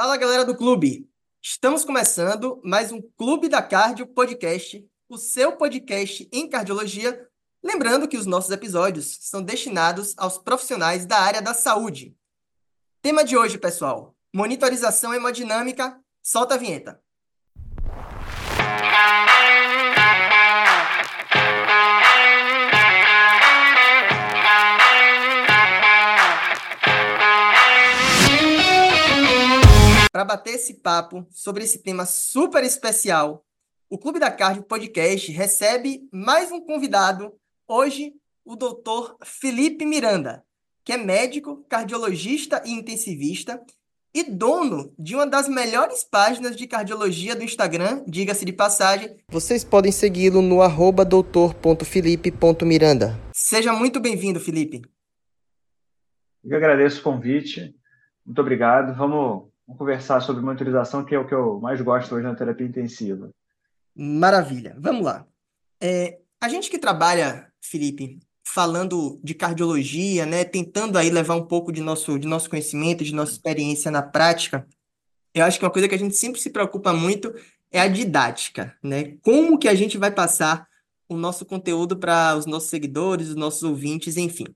Fala galera do clube! Estamos começando mais um Clube da Cardio Podcast, o seu podcast em cardiologia. Lembrando que os nossos episódios são destinados aos profissionais da área da saúde. Tema de hoje, pessoal: monitorização hemodinâmica. Solta a vinheta. Para bater esse papo sobre esse tema super especial, o Clube da Cardio Podcast recebe mais um convidado. Hoje, o doutor Felipe Miranda, que é médico, cardiologista e intensivista e dono de uma das melhores páginas de cardiologia do Instagram, diga-se de passagem. Vocês podem segui-lo no arroba doutor.felipe.miranda. Seja muito bem-vindo, Felipe. Eu agradeço o convite. Muito obrigado. Vamos Vamos conversar sobre monitorização, que é o que eu mais gosto hoje na terapia intensiva. Maravilha. Vamos lá. É, a gente que trabalha, Felipe, falando de cardiologia, né, tentando aí levar um pouco de nosso, de nosso conhecimento, de nossa experiência na prática, eu acho que uma coisa que a gente sempre se preocupa muito é a didática, né? Como que a gente vai passar o nosso conteúdo para os nossos seguidores, os nossos ouvintes, enfim.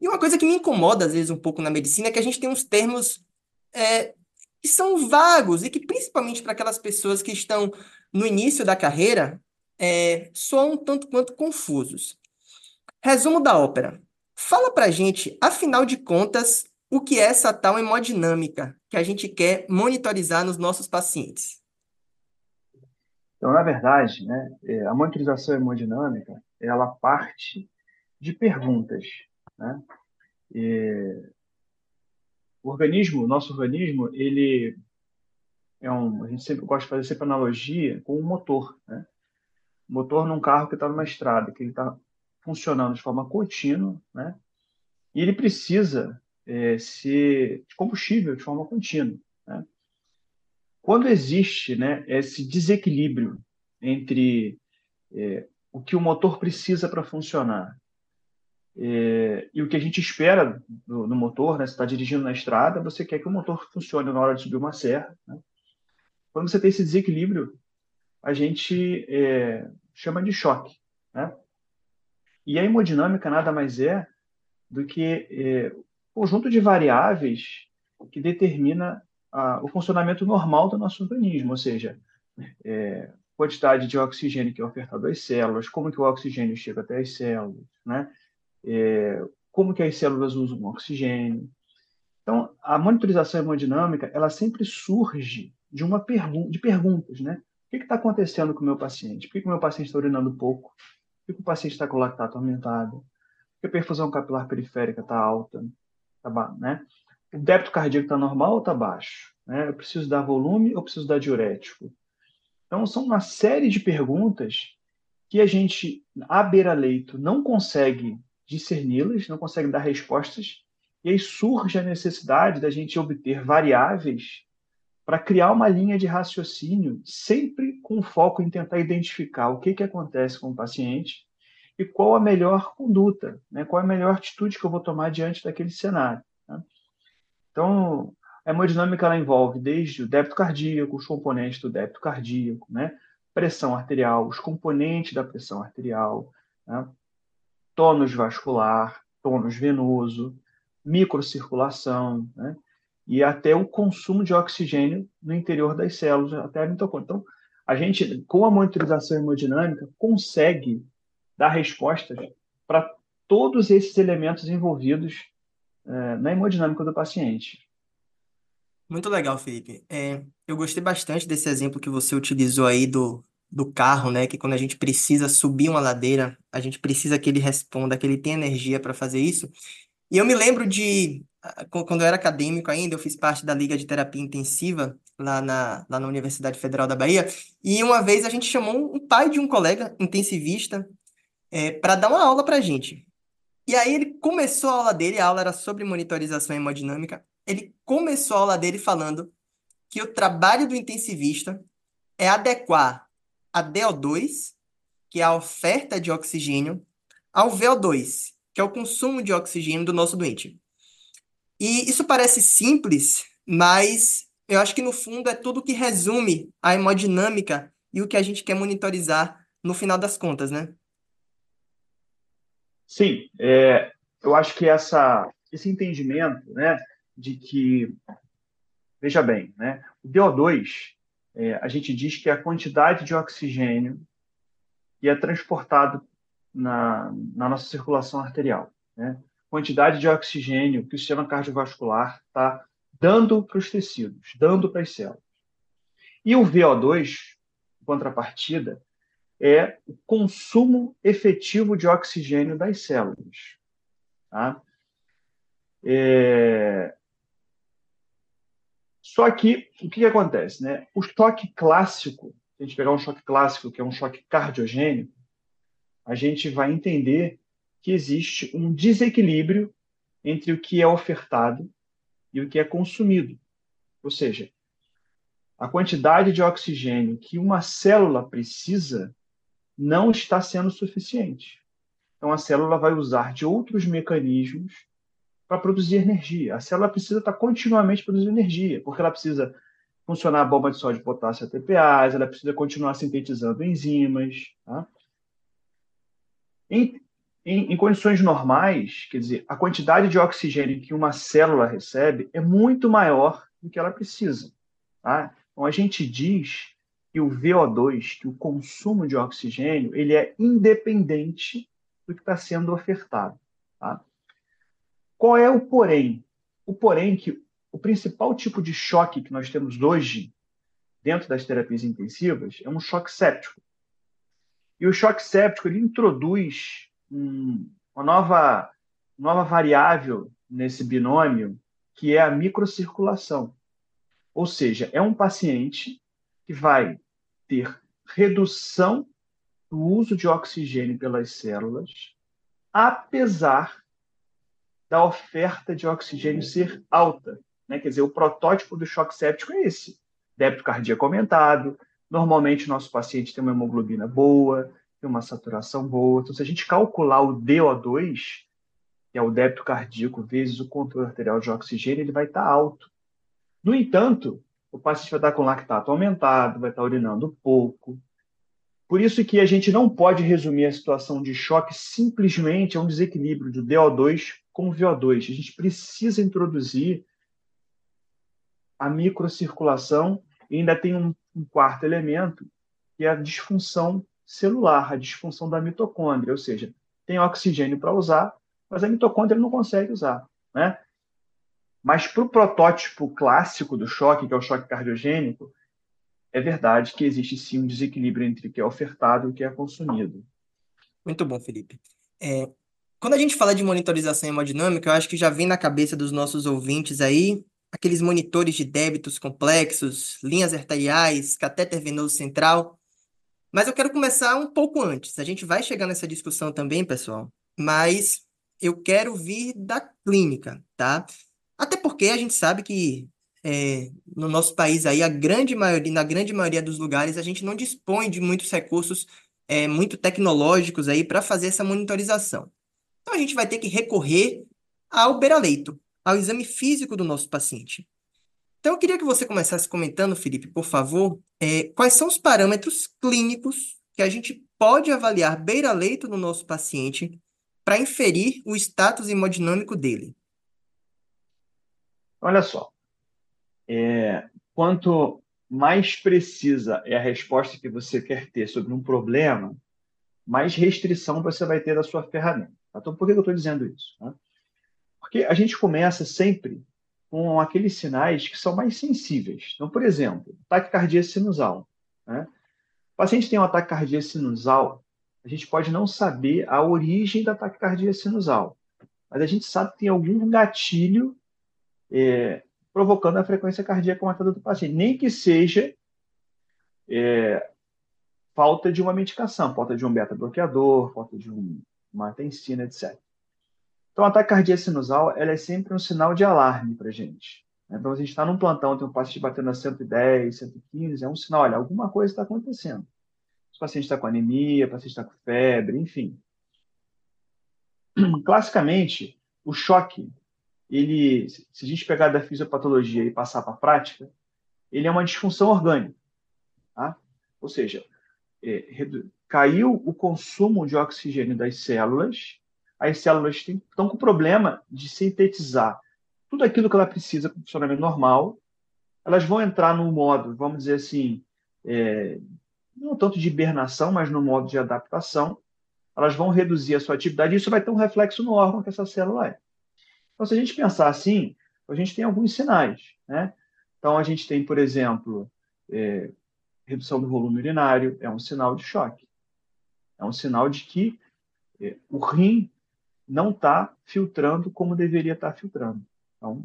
E uma coisa que me incomoda às vezes um pouco na medicina é que a gente tem uns termos é, que são vagos e que, principalmente para aquelas pessoas que estão no início da carreira, é, soam um tanto quanto confusos. Resumo da ópera. Fala para gente, afinal de contas, o que é essa tal hemodinâmica que a gente quer monitorizar nos nossos pacientes? Então, na verdade, né, é, a monitorização hemodinâmica, ela parte de perguntas. Né? E o organismo, nosso organismo, ele é um, a gente sempre gosta de fazer sempre analogia com um motor, né? motor num carro que está numa estrada, que ele está funcionando de forma contínua, né? E ele precisa é, ser de combustível de forma contínua, né? Quando existe, né, esse desequilíbrio entre é, o que o motor precisa para funcionar é, e o que a gente espera do, do motor, né? Você está dirigindo na estrada, você quer que o motor funcione na hora de subir uma serra. Né? Quando você tem esse desequilíbrio, a gente é, chama de choque. Né? E a hemodinâmica nada mais é do que é, conjunto de variáveis que determina a, o funcionamento normal do nosso organismo, ou seja, é, quantidade de oxigênio que é ofertado às células, como que o oxigênio chega até as células, né? É, como que as células usam o oxigênio. Então, a monitorização hemodinâmica, ela sempre surge de uma pergun de perguntas, né? O que está acontecendo com o meu paciente? Por que, o meu paciente está urinando pouco? Por que, que o paciente está com lactato aumentado? Por que a perfusão capilar periférica está alta? Tá, né? O débito cardíaco está normal ou está baixo? Né? Eu preciso dar volume ou preciso dar diurético? Então, são uma série de perguntas que a gente, à beira-leito, não consegue discerni-las, não consegue dar respostas, e aí surge a necessidade da gente obter variáveis para criar uma linha de raciocínio, sempre com foco em tentar identificar o que, que acontece com o paciente e qual a melhor conduta, né? qual a melhor atitude que eu vou tomar diante daquele cenário. Né? Então, a hemodinâmica ela envolve desde o débito cardíaco, os componentes do débito cardíaco, né? pressão arterial, os componentes da pressão arterial, né? Tônus vascular, tônus venoso, microcirculação, né? e até o consumo de oxigênio no interior das células, até a mitocôndria. Então, a gente, com a monitorização hemodinâmica, consegue dar respostas para todos esses elementos envolvidos é, na hemodinâmica do paciente. Muito legal, Felipe. É, eu gostei bastante desse exemplo que você utilizou aí do, do carro, né? Que quando a gente precisa subir uma ladeira, a gente precisa que ele responda, que ele tenha energia para fazer isso. E eu me lembro de, quando eu era acadêmico ainda, eu fiz parte da Liga de Terapia Intensiva lá na, lá na Universidade Federal da Bahia, e uma vez a gente chamou um pai de um colega intensivista é, para dar uma aula para a gente. E aí ele começou a aula dele, a aula era sobre monitorização hemodinâmica, ele começou a aula dele falando que o trabalho do intensivista é adequar a DO2, que é a oferta de oxigênio, ao VO2, que é o consumo de oxigênio do nosso doente. E isso parece simples, mas eu acho que no fundo é tudo que resume a hemodinâmica e o que a gente quer monitorizar no final das contas, né? Sim, é, eu acho que essa, esse entendimento, né, de que, veja bem, né, o DO2, é, a gente diz que a quantidade de oxigênio que é transportado na, na nossa circulação arterial, né? Quantidade de oxigênio que o sistema cardiovascular está dando para os tecidos, dando para as células. E o VO2, em contrapartida, é o consumo efetivo de oxigênio das células. Tá? É... Só que, o que, que acontece? Né? O choque clássico, se a gente pegar um choque clássico, que é um choque cardiogênico, a gente vai entender que existe um desequilíbrio entre o que é ofertado e o que é consumido. Ou seja, a quantidade de oxigênio que uma célula precisa não está sendo suficiente. Então, a célula vai usar de outros mecanismos para produzir energia. A célula precisa estar continuamente produzindo energia, porque ela precisa funcionar a bomba de sódio e potássio ATPase, ela precisa continuar sintetizando enzimas. Tá? Em, em, em, condições normais, quer dizer, a quantidade de oxigênio que uma célula recebe é muito maior do que ela precisa. Tá? Então, a gente diz que o VO2, que o consumo de oxigênio, ele é independente do que está sendo ofertado. Tá? Qual é o porém? O porém que o principal tipo de choque que nós temos hoje dentro das terapias intensivas é um choque séptico. E o choque séptico ele introduz um, uma nova, nova variável nesse binômio, que é a microcirculação. Ou seja, é um paciente que vai ter redução do uso de oxigênio pelas células, apesar da oferta de oxigênio ser alta. Né? Quer dizer, o protótipo do choque séptico é esse: débito cardíaco aumentado. Normalmente, nosso paciente tem uma hemoglobina boa, tem uma saturação boa. Então, se a gente calcular o DO2, que é o débito cardíaco vezes o controle arterial de oxigênio, ele vai estar alto. No entanto, o paciente vai estar com lactato aumentado, vai estar urinando pouco. Por isso que a gente não pode resumir a situação de choque simplesmente a um desequilíbrio do DO2 com o VO2. A gente precisa introduzir a microcirculação e ainda tem um, um quarto elemento, que é a disfunção celular, a disfunção da mitocôndria, ou seja, tem oxigênio para usar, mas a mitocôndria não consegue usar. Né? Mas para o protótipo clássico do choque, que é o choque cardiogênico, é verdade que existe sim um desequilíbrio entre o que é ofertado e o que é consumido. Muito bom, Felipe. É, quando a gente fala de monitorização hemodinâmica, eu acho que já vem na cabeça dos nossos ouvintes aí aqueles monitores de débitos complexos, linhas arteriais, catéter venoso central. Mas eu quero começar um pouco antes. A gente vai chegar nessa discussão também, pessoal, mas eu quero vir da clínica, tá? Até porque a gente sabe que é, no nosso país aí, a grande maioria, na grande maioria dos lugares, a gente não dispõe de muitos recursos é, muito tecnológicos aí para fazer essa monitorização. Então a gente vai ter que recorrer ao beira-leito, ao exame físico do nosso paciente. Então eu queria que você começasse comentando, Felipe, por favor, é, quais são os parâmetros clínicos que a gente pode avaliar beira-leito no nosso paciente para inferir o status hemodinâmico dele. Olha só, é, quanto mais precisa é a resposta que você quer ter sobre um problema, mais restrição você vai ter da sua ferramenta. Então, por que eu estou dizendo isso? Né? Porque a gente começa sempre com aqueles sinais que são mais sensíveis. Então, por exemplo, taquicardia sinusal. Né? O paciente tem um ataque cardíaco sinusal, a gente pode não saber a origem da taquicardia sinusal, mas a gente sabe que tem algum gatilho é, provocando a frequência cardíaca aumentada do paciente, nem que seja é, falta de uma medicação, falta de um beta-bloqueador, falta de um, uma tensina, etc. Então, a taquicardia sinusal ela é sempre um sinal de alarme para a gente. Então, a gente está num plantão, tem um paciente batendo a 110, 115, é um sinal, olha, alguma coisa está acontecendo. O paciente está com anemia, o paciente está com febre, enfim. Classicamente, o choque ele, se a gente pegar da fisiopatologia e passar para a prática, ele é uma disfunção orgânica. Tá? Ou seja, é, caiu o consumo de oxigênio das células, as células estão com problema de sintetizar tudo aquilo que ela precisa para o funcionamento normal, elas vão entrar no modo, vamos dizer assim, é, não tanto de hibernação, mas no modo de adaptação, elas vão reduzir a sua atividade e isso vai ter um reflexo no órgão que essa célula é. Então, se a gente pensar assim, a gente tem alguns sinais. Né? Então, a gente tem, por exemplo, é, redução do volume urinário, é um sinal de choque. É um sinal de que é, o rim não está filtrando como deveria estar tá filtrando. Então,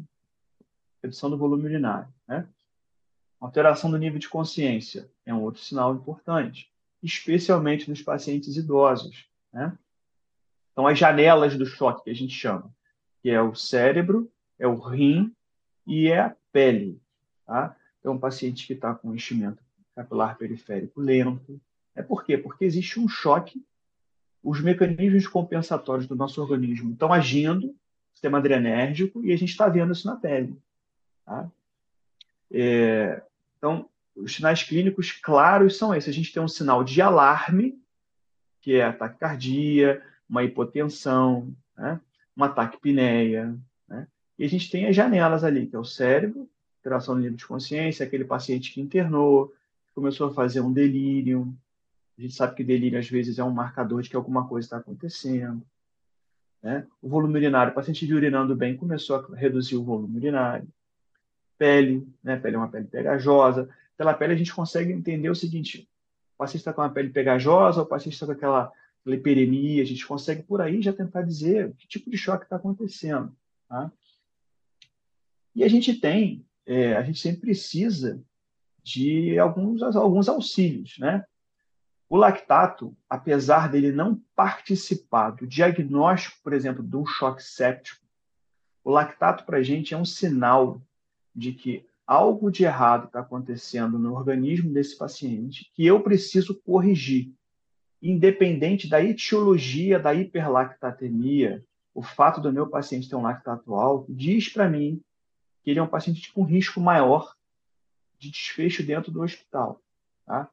redução do volume urinário. Né? Alteração do nível de consciência é um outro sinal importante, especialmente nos pacientes idosos. Né? Então, as janelas do choque que a gente chama, que é o cérebro, é o rim e é a pele. Tá? Então, um paciente que está com enchimento capilar periférico lento. É por quê? Porque existe um choque, os mecanismos compensatórios do nosso organismo estão agindo, sistema adrenérgico, e a gente está vendo isso na pele. Tá? É, então, os sinais clínicos claros são esses. A gente tem um sinal de alarme, que é a taquicardia, uma hipotensão, né? uma taquipneia. Né? E a gente tem as janelas ali, que é o cérebro, alteração do nível de consciência, aquele paciente que internou, começou a fazer um delírio. A gente sabe que delírio, às vezes, é um marcador de que alguma coisa está acontecendo. Né? O volume urinário, o paciente de urinando bem começou a reduzir o volume urinário. Pele, né? pele é uma pele pegajosa. Pela pele, a gente consegue entender o seguinte: o paciente está com uma pele pegajosa, o paciente está com aquela hiperemia, a gente consegue por aí já tentar dizer que tipo de choque está acontecendo. Tá? E a gente tem, é, a gente sempre precisa de alguns, alguns auxílios, né? O lactato, apesar dele não participar do diagnóstico, por exemplo, de um choque séptico, o lactato para a gente é um sinal de que algo de errado está acontecendo no organismo desse paciente que eu preciso corrigir. Independente da etiologia da hiperlactatemia, o fato do meu paciente ter um lactato alto diz para mim que ele é um paciente com risco maior de desfecho dentro do hospital. Tá?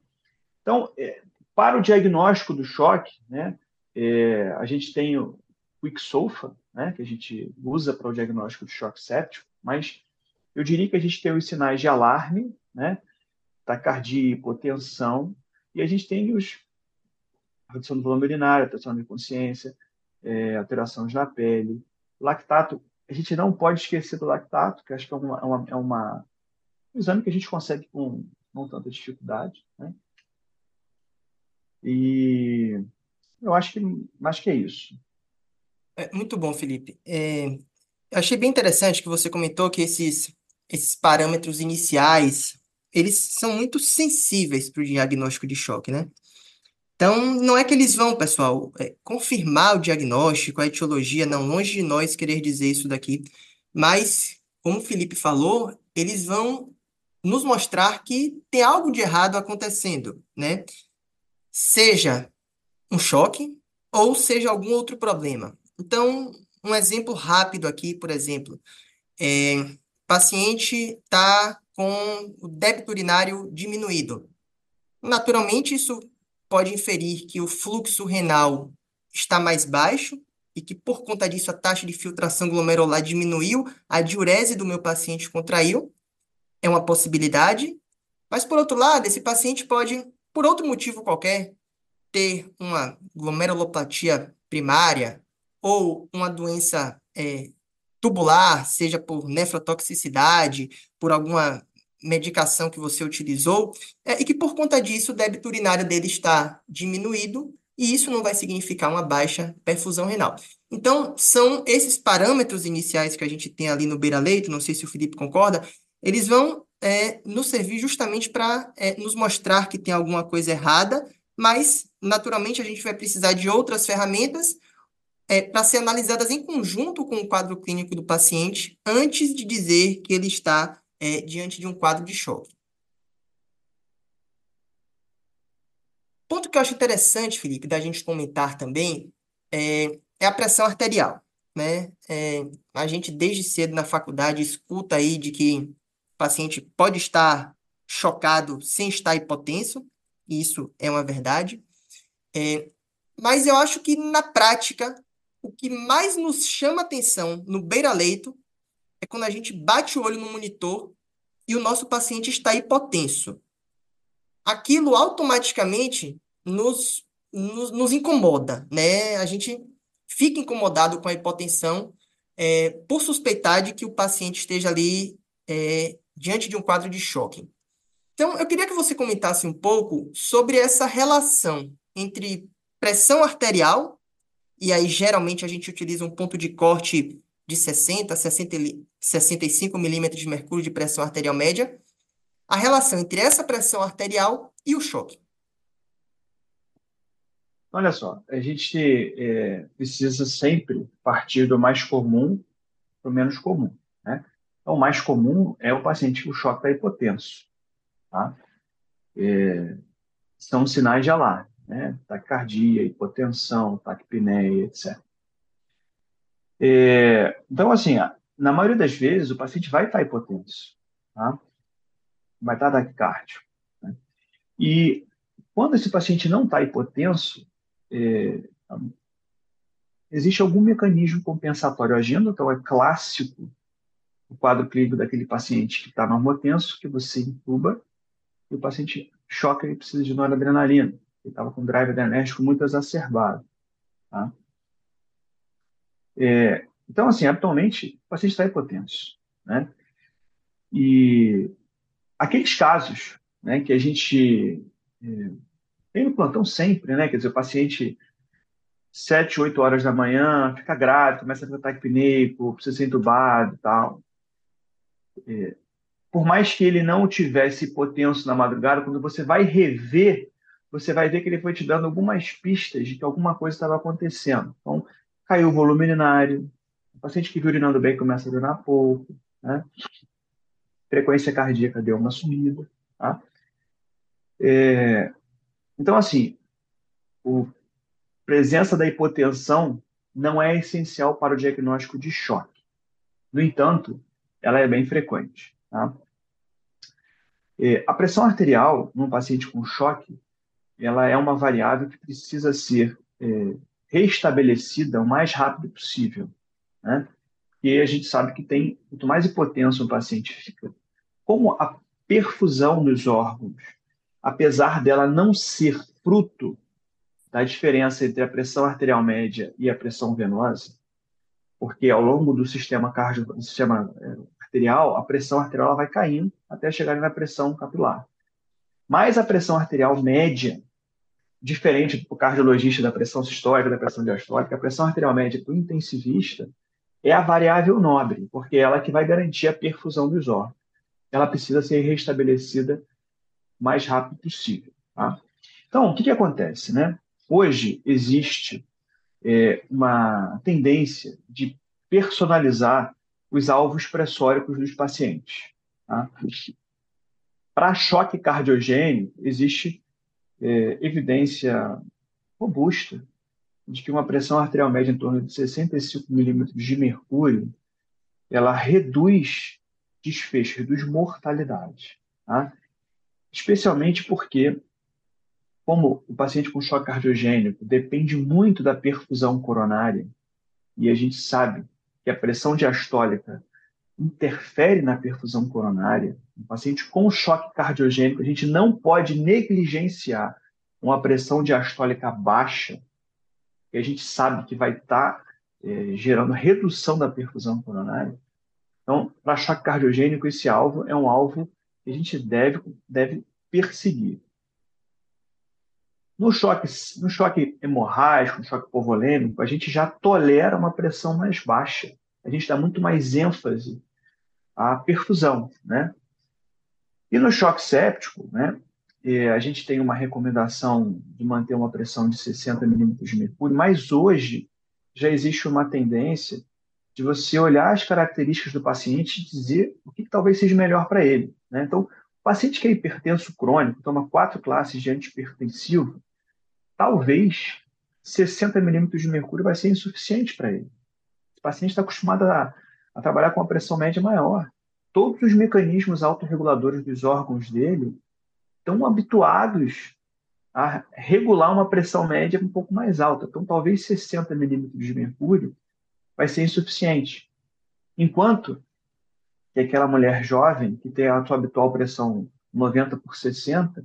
Então, é, para o diagnóstico do choque, né, é, a gente tem o Quicksofa, né, que a gente usa para o diagnóstico de choque séptico, mas eu diria que a gente tem os sinais de alarme, né? Taquicardia, hipotensão, e a gente tem os redução do volume urinário, alteração de consciência, é, alterações na pele. Lactato, a gente não pode esquecer do lactato, que acho que é, uma, é uma, é uma um exame que a gente consegue com não tanta dificuldade, né? E eu acho que, acho que é isso. É, muito bom, Felipe. É, achei bem interessante que você comentou que esses esses parâmetros iniciais, eles são muito sensíveis para o diagnóstico de choque, né? Então, não é que eles vão, pessoal, é, confirmar o diagnóstico, a etiologia, não, longe de nós querer dizer isso daqui, mas, como o Felipe falou, eles vão nos mostrar que tem algo de errado acontecendo, né? Seja um choque ou seja algum outro problema. Então, um exemplo rápido aqui, por exemplo, é, paciente está com o débito urinário diminuído. Naturalmente, isso pode inferir que o fluxo renal está mais baixo e que, por conta disso, a taxa de filtração glomerular diminuiu, a diurese do meu paciente contraiu. É uma possibilidade. Mas, por outro lado, esse paciente pode, por outro motivo qualquer, ter uma glomerulopatia primária ou uma doença é, tubular, seja por nefrotoxicidade, por alguma medicação que você utilizou, é, e que por conta disso o débito urinário dele está diminuído, e isso não vai significar uma baixa perfusão renal. Então, são esses parâmetros iniciais que a gente tem ali no beira-leito, não sei se o Felipe concorda, eles vão é, nos servir justamente para é, nos mostrar que tem alguma coisa errada, mas, naturalmente, a gente vai precisar de outras ferramentas é, para ser analisadas em conjunto com o quadro clínico do paciente antes de dizer que ele está é, diante de um quadro de choque. Ponto que eu acho interessante, Felipe, da gente comentar também é, é a pressão arterial. Né? É, a gente, desde cedo na faculdade, escuta aí de que paciente pode estar chocado sem estar hipotenso, e isso é uma verdade. É, mas eu acho que na prática, o que mais nos chama atenção no beira-leito é quando a gente bate o olho no monitor e o nosso paciente está hipotenso. Aquilo automaticamente nos, nos, nos incomoda, né? A gente fica incomodado com a hipotensão é, por suspeitar de que o paciente esteja ali é, diante de um quadro de choque. Então, eu queria que você comentasse um pouco sobre essa relação entre pressão arterial, e aí geralmente a gente utiliza um ponto de corte de 60, 60 65 milímetros de mercúrio de pressão arterial média, a relação entre essa pressão arterial e o choque. Olha só, a gente é, precisa sempre partir do mais comum para o menos comum. Então, o mais comum é o paciente que o choque está hipotenso. Tá? É, são sinais de alarme, né? taquicardia, hipotensão, taquipneia, etc. É, então, assim, na maioria das vezes, o paciente vai estar hipotenso, tá? vai estar taquicárdio. Né? E quando esse paciente não está hipotenso, é, existe algum mecanismo compensatório agindo, então é clássico o quadro clínico daquele paciente que está normotenso, que você intuba, e o paciente choca e precisa de noradrenalina. Ele estava com drive adrenérgico muito exacerbado. Tá? É, então, assim, atualmente, o paciente está hipotenso. Né? E aqueles casos né, que a gente é, tem no plantão sempre, né? Quer dizer, o paciente, 7, 8 horas da manhã, fica grave, começa a ter ataque pneumo, precisa ser entubado e tal. É, por mais que ele não tivesse hipotenso na madrugada, quando você vai rever, você vai ver que ele foi te dando algumas pistas de que alguma coisa estava acontecendo. Então, caiu o volume urinário, o paciente que viu urinando bem começa a urinar pouco, né? frequência cardíaca deu uma sumida. Tá? É, então, assim, a presença da hipotensão não é essencial para o diagnóstico de choque. No entanto, ela é bem frequente. Tá? É, a pressão arterial num paciente com choque, ela é uma variável que precisa ser é, restabelecida o mais rápido possível, né? Porque a gente sabe que tem quanto mais hipotenso o paciente fica, como a perfusão nos órgãos apesar dela não ser fruto da diferença entre a pressão arterial média e a pressão venosa, porque ao longo do sistema cardio, sistema é, arterial, a pressão arterial vai caindo até chegar na pressão capilar. Mas a pressão arterial média, diferente do cardiologista da pressão sistólica, da pressão diastólica, a pressão arterial média para o intensivista é a variável nobre, porque é ela que vai garantir a perfusão dos órgãos. Ela precisa ser restabelecida mais rápido possível. Tá? Então, o que, que acontece? Né? Hoje existe é, uma tendência de personalizar os alvos pressóricos dos pacientes. Tá? Para choque cardiogênico, existe é, evidência robusta de que uma pressão arterial média em torno de 65 milímetros de mercúrio ela reduz desfecho, reduz mortalidade. Tá? especialmente porque, como o paciente com choque cardiogênico depende muito da perfusão coronária, e a gente sabe que a pressão diastólica interfere na perfusão coronária, um paciente com choque cardiogênico, a gente não pode negligenciar uma pressão diastólica baixa, que a gente sabe que vai estar é, gerando redução da perfusão coronária. Então, para choque cardiogênico, esse alvo é um alvo que a gente deve, deve perseguir. No choque, no choque hemorrágico, no choque povolêmico, a gente já tolera uma pressão mais baixa. A gente dá muito mais ênfase à perfusão, né? E no choque séptico, né, a gente tem uma recomendação de manter uma pressão de 60 milímetros de mercúrio, mas hoje já existe uma tendência de você olhar as características do paciente e dizer o que, talvez seja melhor para ele. Né? Então, o paciente que é hipertenso crônico, toma quatro classes de antihipertensivo, talvez 60 milímetros de mercúrio vai ser insuficiente para ele. O paciente está acostumado a, a, trabalhar com uma pressão média maior. todos os mecanismos autorreguladores dos órgãos dele estão habituados a regular uma pressão média um pouco mais alta. Então, talvez 60 milímetros de mercúrio vai ser insuficiente. Enquanto que aquela mulher jovem, que tem a sua habitual pressão 90 por 60,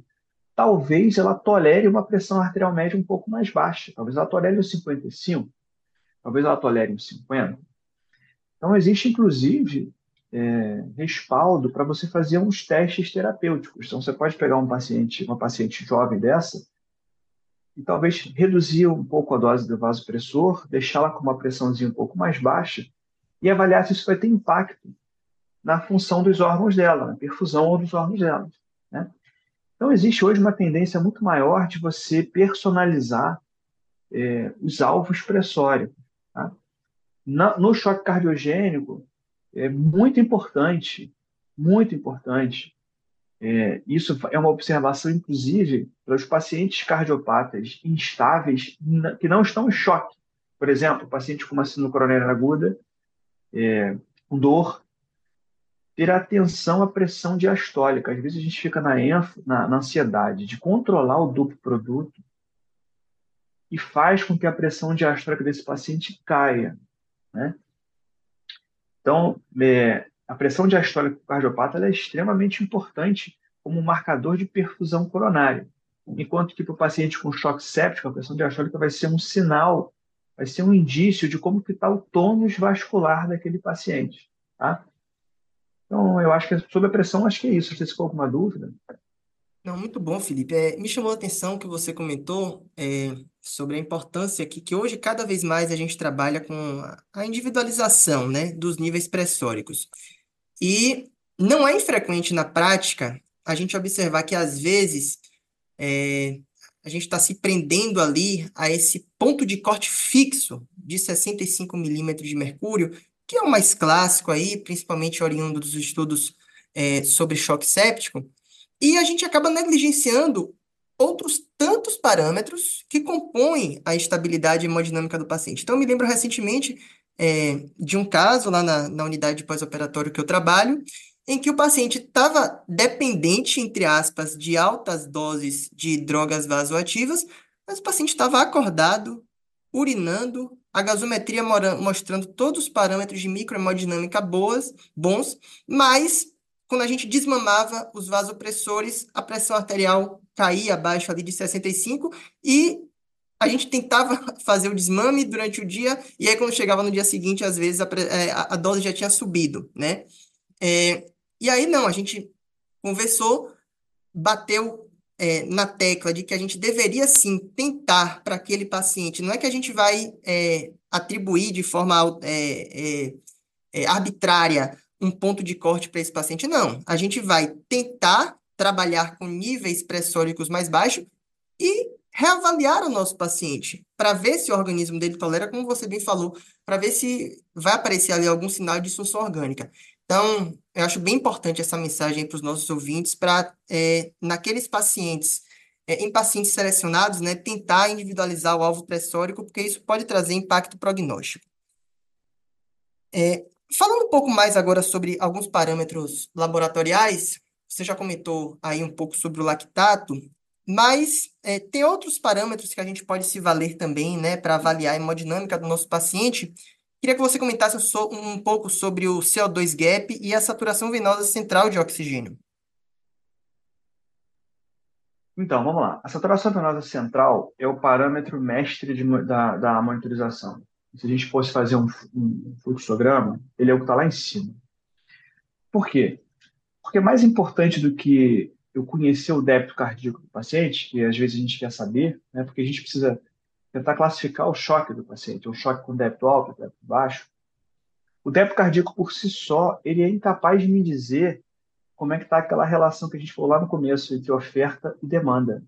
talvez ela tolere uma pressão arterial média um pouco mais baixa. Talvez ela tolere os 55, talvez ela tolere os 50. Então, existe, inclusive, é, respaldo para você fazer uns testes terapêuticos. Então, você pode pegar um paciente, uma paciente jovem dessa, e talvez reduzir um pouco a dose do vasopressor, deixá-la com uma pressãozinha um pouco mais baixa, e avaliar se isso vai ter impacto na função dos órgãos dela, na perfusão dos órgãos dela. Né? Então, existe hoje uma tendência muito maior de você personalizar é, os alvos pressóricos. Tá? Na, no choque cardiogênico, é muito importante, muito importante. É, isso é uma observação, inclusive, para os pacientes cardiopatas instáveis que não estão em choque. Por exemplo, paciente com uma síndrome coronária aguda, é, com dor, ter atenção à pressão diastólica. Às vezes a gente fica na, na, na ansiedade de controlar o duplo produto e faz com que a pressão diastólica desse paciente caia. Né? Então, é, a pressão diastólica do cardiopata é extremamente importante como marcador de perfusão coronária. Enquanto que para o paciente com choque séptico, a pressão diastólica vai ser um sinal, vai ser um indício de como está o tônus vascular daquele paciente. Tá? Então, eu acho que sobre a pressão, acho que é isso. Se ficou alguma dúvida. Não, muito bom, Felipe. É, me chamou a atenção que você comentou é, sobre a importância que, que hoje cada vez mais a gente trabalha com a individualização, né, dos níveis pressóricos. E não é infrequente na prática a gente observar que às vezes é, a gente está se prendendo ali a esse ponto de corte fixo de 65 milímetros de mercúrio, que é o mais clássico aí, principalmente oriundo dos estudos é, sobre choque séptico, e a gente acaba negligenciando outros tantos parâmetros que compõem a estabilidade hemodinâmica do paciente. Então, eu me lembro recentemente é, de um caso lá na, na unidade de pós-operatório que eu trabalho, em que o paciente estava dependente, entre aspas, de altas doses de drogas vasoativas, mas o paciente estava acordado, urinando, a gasometria mostrando todos os parâmetros de microhemodinâmica boas, bons, mas quando a gente desmamava os vasopressores, a pressão arterial caía abaixo ali de 65 e a gente tentava fazer o desmame durante o dia e aí quando chegava no dia seguinte, às vezes a, é, a, a dose já tinha subido, né? É, e aí não, a gente conversou, bateu é, na tecla de que a gente deveria sim tentar para aquele paciente, não é que a gente vai é, atribuir de forma é, é, é arbitrária um ponto de corte para esse paciente. Não, a gente vai tentar trabalhar com níveis pressóricos mais baixos e reavaliar o nosso paciente para ver se o organismo dele tolera, como você bem falou, para ver se vai aparecer ali algum sinal de disfunção orgânica. Então, eu acho bem importante essa mensagem para os nossos ouvintes, para, é, naqueles pacientes, é, em pacientes selecionados, né, tentar individualizar o alvo pressórico, porque isso pode trazer impacto prognóstico. É, Falando um pouco mais agora sobre alguns parâmetros laboratoriais, você já comentou aí um pouco sobre o lactato, mas é, tem outros parâmetros que a gente pode se valer também, né, para avaliar a hemodinâmica do nosso paciente. Queria que você comentasse um, pouco sobre o CO2 gap e a saturação venosa central de oxigênio. Então, vamos lá. A saturação venosa central é o parâmetro mestre de, da, da monitorização se a gente fosse fazer um, um fluxograma, ele é o que está lá em cima. Por quê? Porque é mais importante do que eu conhecer o débito cardíaco do paciente, que às vezes a gente quer saber, né, porque a gente precisa tentar classificar o choque do paciente, o choque com débito alto, débito baixo. O débito cardíaco por si só, ele é incapaz de me dizer como é que está aquela relação que a gente falou lá no começo entre oferta e demanda.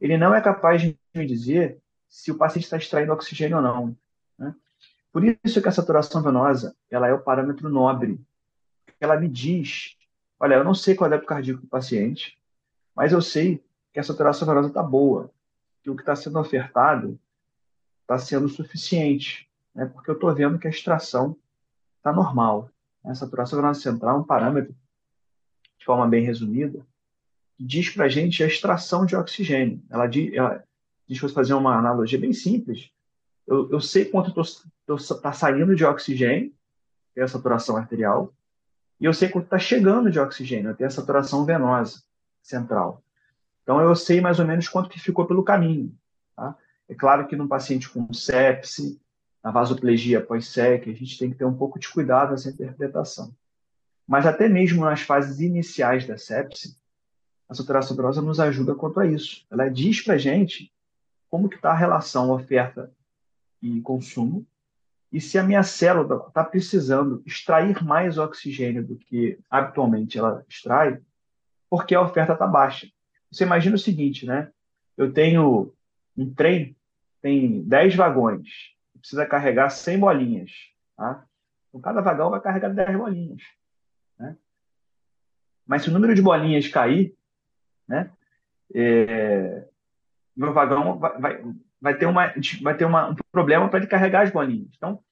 Ele não é capaz de me dizer se o paciente está extraindo oxigênio ou não. Né? Por isso que a saturação venosa ela é o parâmetro nobre. Ela me diz, olha, eu não sei qual é o cardíaco do paciente, mas eu sei que a saturação venosa está boa, que o que está sendo ofertado está sendo suficiente, né? porque eu estou vendo que a extração está normal. A saturação venosa central é um parâmetro, de forma bem resumida, que diz para a gente a extração de oxigênio. Ela diz, ela diz fazer uma analogia bem simples. Eu, eu sei quanto está saindo de oxigênio, que é a saturação arterial, e eu sei quanto está chegando de oxigênio, eu a saturação venosa central. Então, eu sei mais ou menos quanto que ficou pelo caminho. Tá? É claro que num paciente com sepse, na vasoplegia pós-sec, a gente tem que ter um pouco de cuidado nessa interpretação. Mas até mesmo nas fases iniciais da sepse, a saturação venosa nos ajuda quanto a isso. Ela diz para a gente como que está a relação oferta e consumo e se a minha célula está precisando extrair mais oxigênio do que habitualmente ela extrai, porque a oferta está baixa. Você imagina o seguinte, né? Eu tenho um trem, tem 10 vagões, precisa carregar 100 bolinhas. Tá? Então, cada vagão vai carregar 10 bolinhas. Né? Mas se o número de bolinhas cair, né, é, meu vagão vai, vai, vai ter, uma, vai ter uma, um problema para ele carregar as bolinhas. Então,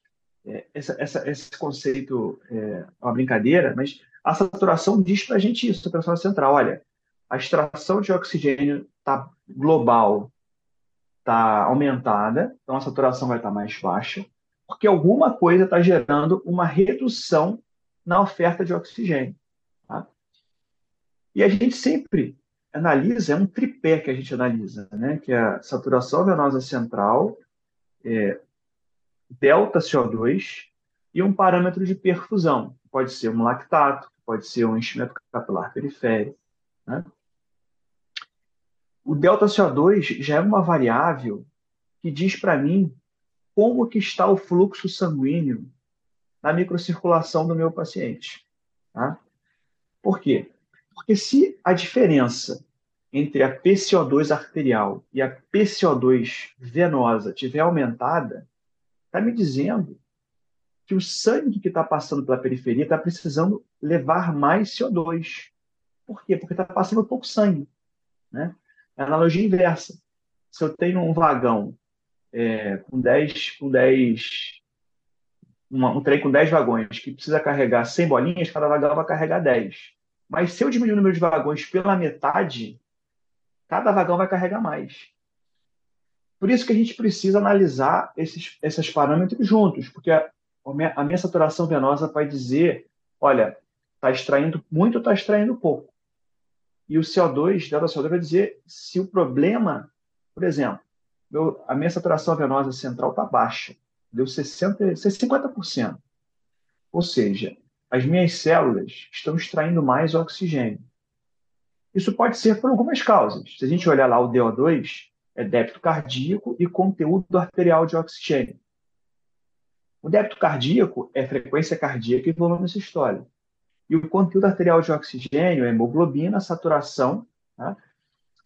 é, essa, essa, esse conceito é uma brincadeira, mas a saturação diz para a gente isso, a saturação central. Olha, a extração de oxigênio tá global está aumentada, então a saturação vai estar tá mais baixa, porque alguma coisa está gerando uma redução na oferta de oxigênio. Tá? E a gente sempre analisa, é um tripé que a gente analisa, né? que é a saturação venosa central, é, delta CO2 e um parâmetro de perfusão. Pode ser um lactato, pode ser um enchimento capilar periférico. Né? O delta CO2 já é uma variável que diz para mim como que está o fluxo sanguíneo na microcirculação do meu paciente. Tá? Por quê? Porque se a diferença entre a PCO2 arterial e a PCO2 venosa tiver aumentada, está me dizendo que o sangue que está passando pela periferia está precisando levar mais CO2. Por quê? Porque está passando pouco sangue. Né? É analogia inversa. Se eu tenho um vagão é, com 10, com 10 uma, um trem com 10 vagões que precisa carregar 100 bolinhas, cada vagão vai carregar 10. Mas se eu diminuir o número de vagões pela metade, cada vagão vai carregar mais. Por isso que a gente precisa analisar esses, esses parâmetros juntos, porque a, a minha saturação venosa vai dizer, olha, está extraindo muito ou está extraindo pouco. E o CO2, delta CO2, vai dizer se o problema, por exemplo, meu, a minha saturação venosa central está baixa, deu 60, 50%. Ou seja, as minhas células estão extraindo mais oxigênio. Isso pode ser por algumas causas. Se a gente olhar lá o DO2, é débito cardíaco e conteúdo arterial de oxigênio. O débito cardíaco é frequência cardíaca e volume sistólico. E o conteúdo arterial de oxigênio é hemoglobina, saturação né,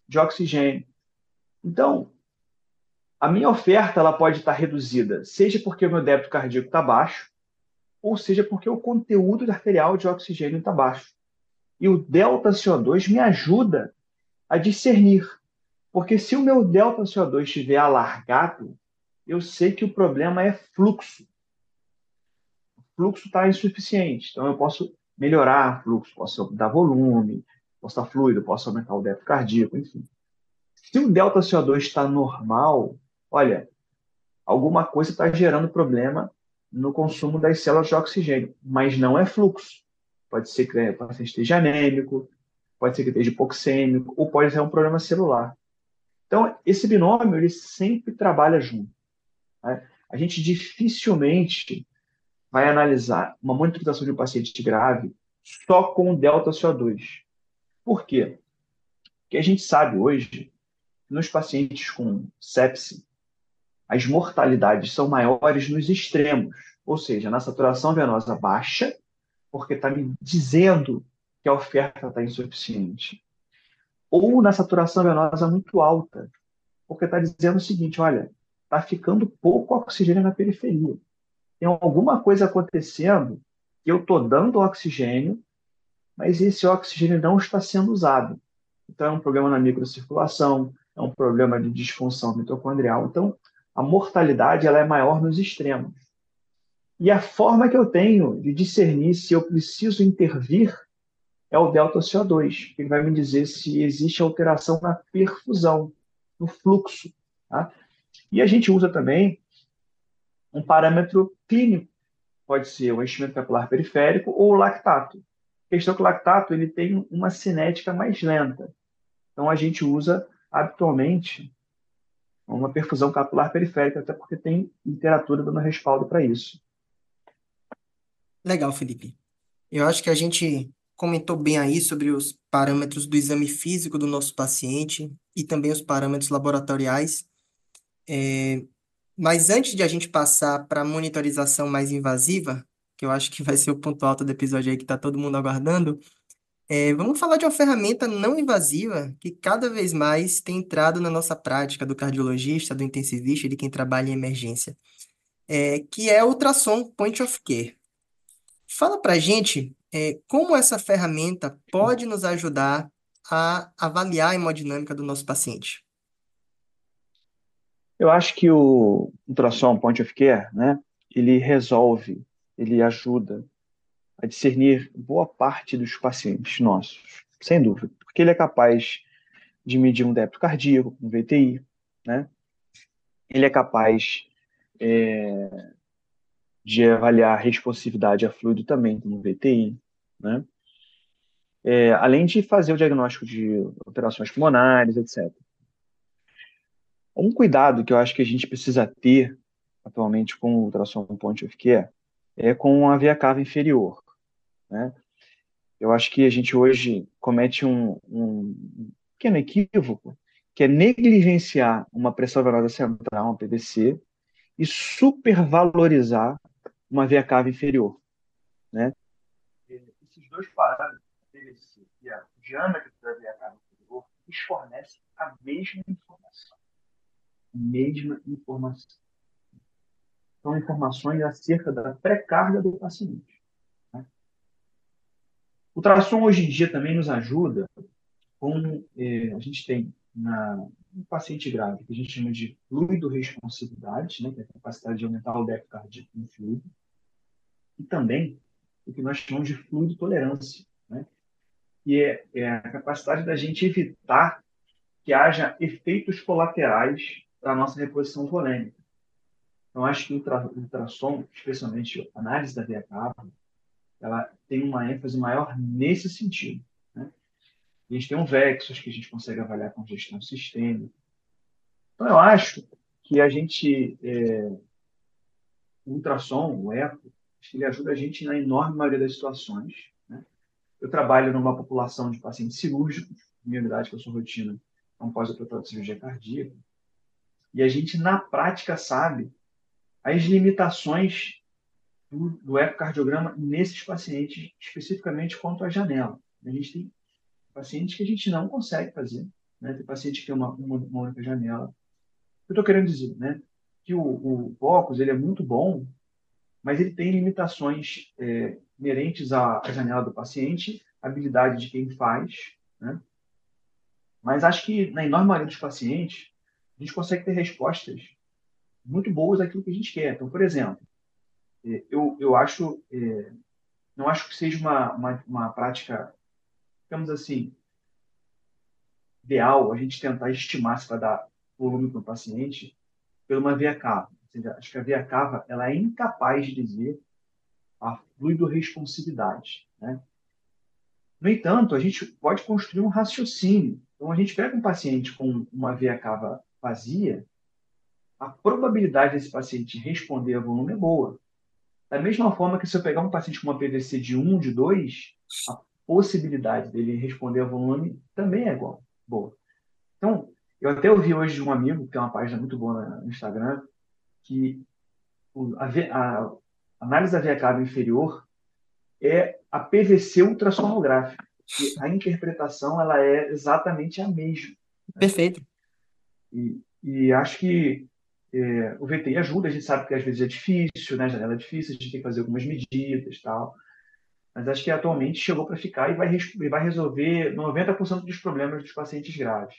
de oxigênio. Então, a minha oferta ela pode estar reduzida, seja porque o meu débito cardíaco está baixo, ou seja porque o conteúdo arterial de oxigênio está baixo. E o delta CO2 me ajuda a discernir. Porque se o meu delta CO2 estiver alargado, eu sei que o problema é fluxo. O fluxo está insuficiente. Então eu posso melhorar o fluxo, posso dar volume, posso dar fluido, posso aumentar o débito cardíaco, enfim. Se o delta CO2 está normal, olha, alguma coisa está gerando problema no consumo das células de oxigênio, mas não é fluxo. Pode ser que o paciente esteja anêmico, pode ser que esteja hipoxêmico, ou pode ser um problema celular. Então, esse binômio ele sempre trabalha junto. Né? A gente dificilmente vai analisar uma monitorização de um paciente grave só com o delta CO2. Por quê? Porque a gente sabe hoje, nos pacientes com sepse, as mortalidades são maiores nos extremos, ou seja, na saturação venosa baixa, porque está me dizendo que a oferta está insuficiente, ou na saturação venosa muito alta, porque está dizendo o seguinte: olha, está ficando pouco oxigênio na periferia tem alguma coisa acontecendo que eu estou dando oxigênio, mas esse oxigênio não está sendo usado. Então, é um problema na microcirculação, é um problema de disfunção mitocondrial. Então, a mortalidade ela é maior nos extremos. E a forma que eu tenho de discernir se eu preciso intervir é o delta CO2, que vai me dizer se existe alteração na perfusão, no fluxo. Tá? E a gente usa também um parâmetro clínico, pode ser o enchimento capilar periférico ou o lactato. A questão é que o lactato ele tem uma cinética mais lenta. Então a gente usa habitualmente uma perfusão capilar periférica, até porque tem literatura dando respaldo para isso. Legal, Felipe. Eu acho que a gente comentou bem aí sobre os parâmetros do exame físico do nosso paciente e também os parâmetros laboratoriais. É, mas antes de a gente passar para a monitorização mais invasiva, que eu acho que vai ser o ponto alto do episódio aí que está todo mundo aguardando, é, vamos falar de uma ferramenta não invasiva que cada vez mais tem entrado na nossa prática do cardiologista, do intensivista, de quem trabalha em emergência, é, que é o ultrassom point of care. Fala para a gente é, como essa ferramenta pode nos ajudar a avaliar a hemodinâmica do nosso paciente. Eu acho que o ultrassom point of care, né, ele resolve, ele ajuda a discernir boa parte dos pacientes nossos, sem dúvida, porque ele é capaz de medir um débito cardíaco, um VTI, né? Ele é capaz é, de avaliar a responsividade a fluido também, como VTI, né? É, além de fazer o diagnóstico de alterações pulmonares, etc. Um cuidado que eu acho que a gente precisa ter atualmente com o ultrassom point of care é com a via cava inferior. Né? Eu acho que a gente hoje comete um, um pequeno equívoco, que é negligenciar uma pressão venosa central, uma PVC, e supervalorizar uma via cava inferior. Né? Esses dois parâmetros, a PVC e o diâmetro da via cava inferior, eles fornecem a mesma informação mesma informação. São informações acerca da pré-carga do paciente. Né? O ultrassom hoje em dia também nos ajuda com, eh, a gente tem na, no paciente grave, que a gente chama de fluido responsividade, né, que é a capacidade de aumentar o débito cardíaco no fluido, e também o que nós chamamos de fluido tolerância, né, que é, é a capacidade da gente evitar que haja efeitos colaterais para a nossa reposição volêmica. Então, acho que o ultrassom, especialmente a análise da via cava, ela tem uma ênfase maior nesse sentido. Né? A gente tem um Vexus que a gente consegue avaliar com gestão sistêmica. Então, eu acho que a gente, é, o ultrassom, o eco, ele ajuda a gente na enorme maioria das situações. Né? Eu trabalho numa população de pacientes cirúrgicos, minha unidade que eu sou rotina, é um pós-operatório de cirurgia cardíaca, e a gente, na prática, sabe as limitações do, do ecocardiograma nesses pacientes, especificamente quanto à janela. A gente tem pacientes que a gente não consegue fazer, né? Tem paciente que tem uma, uma, uma única janela. Eu estou querendo dizer, né? Que o, o Focus, ele é muito bom, mas ele tem limitações é, inerentes à, à janela do paciente, habilidade de quem faz, né? Mas acho que na enorme maioria dos pacientes, a gente consegue ter respostas muito boas daquilo que a gente quer. Então, por exemplo, é, eu, eu acho, é, não acho que seja uma, uma, uma prática, digamos assim, ideal a gente tentar estimar se vai dar volume para o paciente por uma via cava. Seja, acho que a via cava ela é incapaz de dizer a fluido-responsividade. Né? No entanto, a gente pode construir um raciocínio. Então, a gente pega um paciente com uma via cava vazia, a probabilidade desse paciente responder a volume é boa. Da mesma forma que se eu pegar um paciente com uma PVC de 1, de 2, a possibilidade dele responder a volume também é igual, boa. Então, eu até ouvi hoje de um amigo, que tem uma página muito boa no Instagram, que a, a análise da via cava inferior é a PVC ultrassonográfica. A interpretação ela é exatamente a mesma. Perfeito. E, e acho que é, o VTI ajuda, a gente sabe que às vezes é difícil, né? janela é difícil, a gente tem que fazer algumas medidas tal. Mas acho que atualmente chegou para ficar e vai, vai resolver 90% dos problemas dos pacientes graves.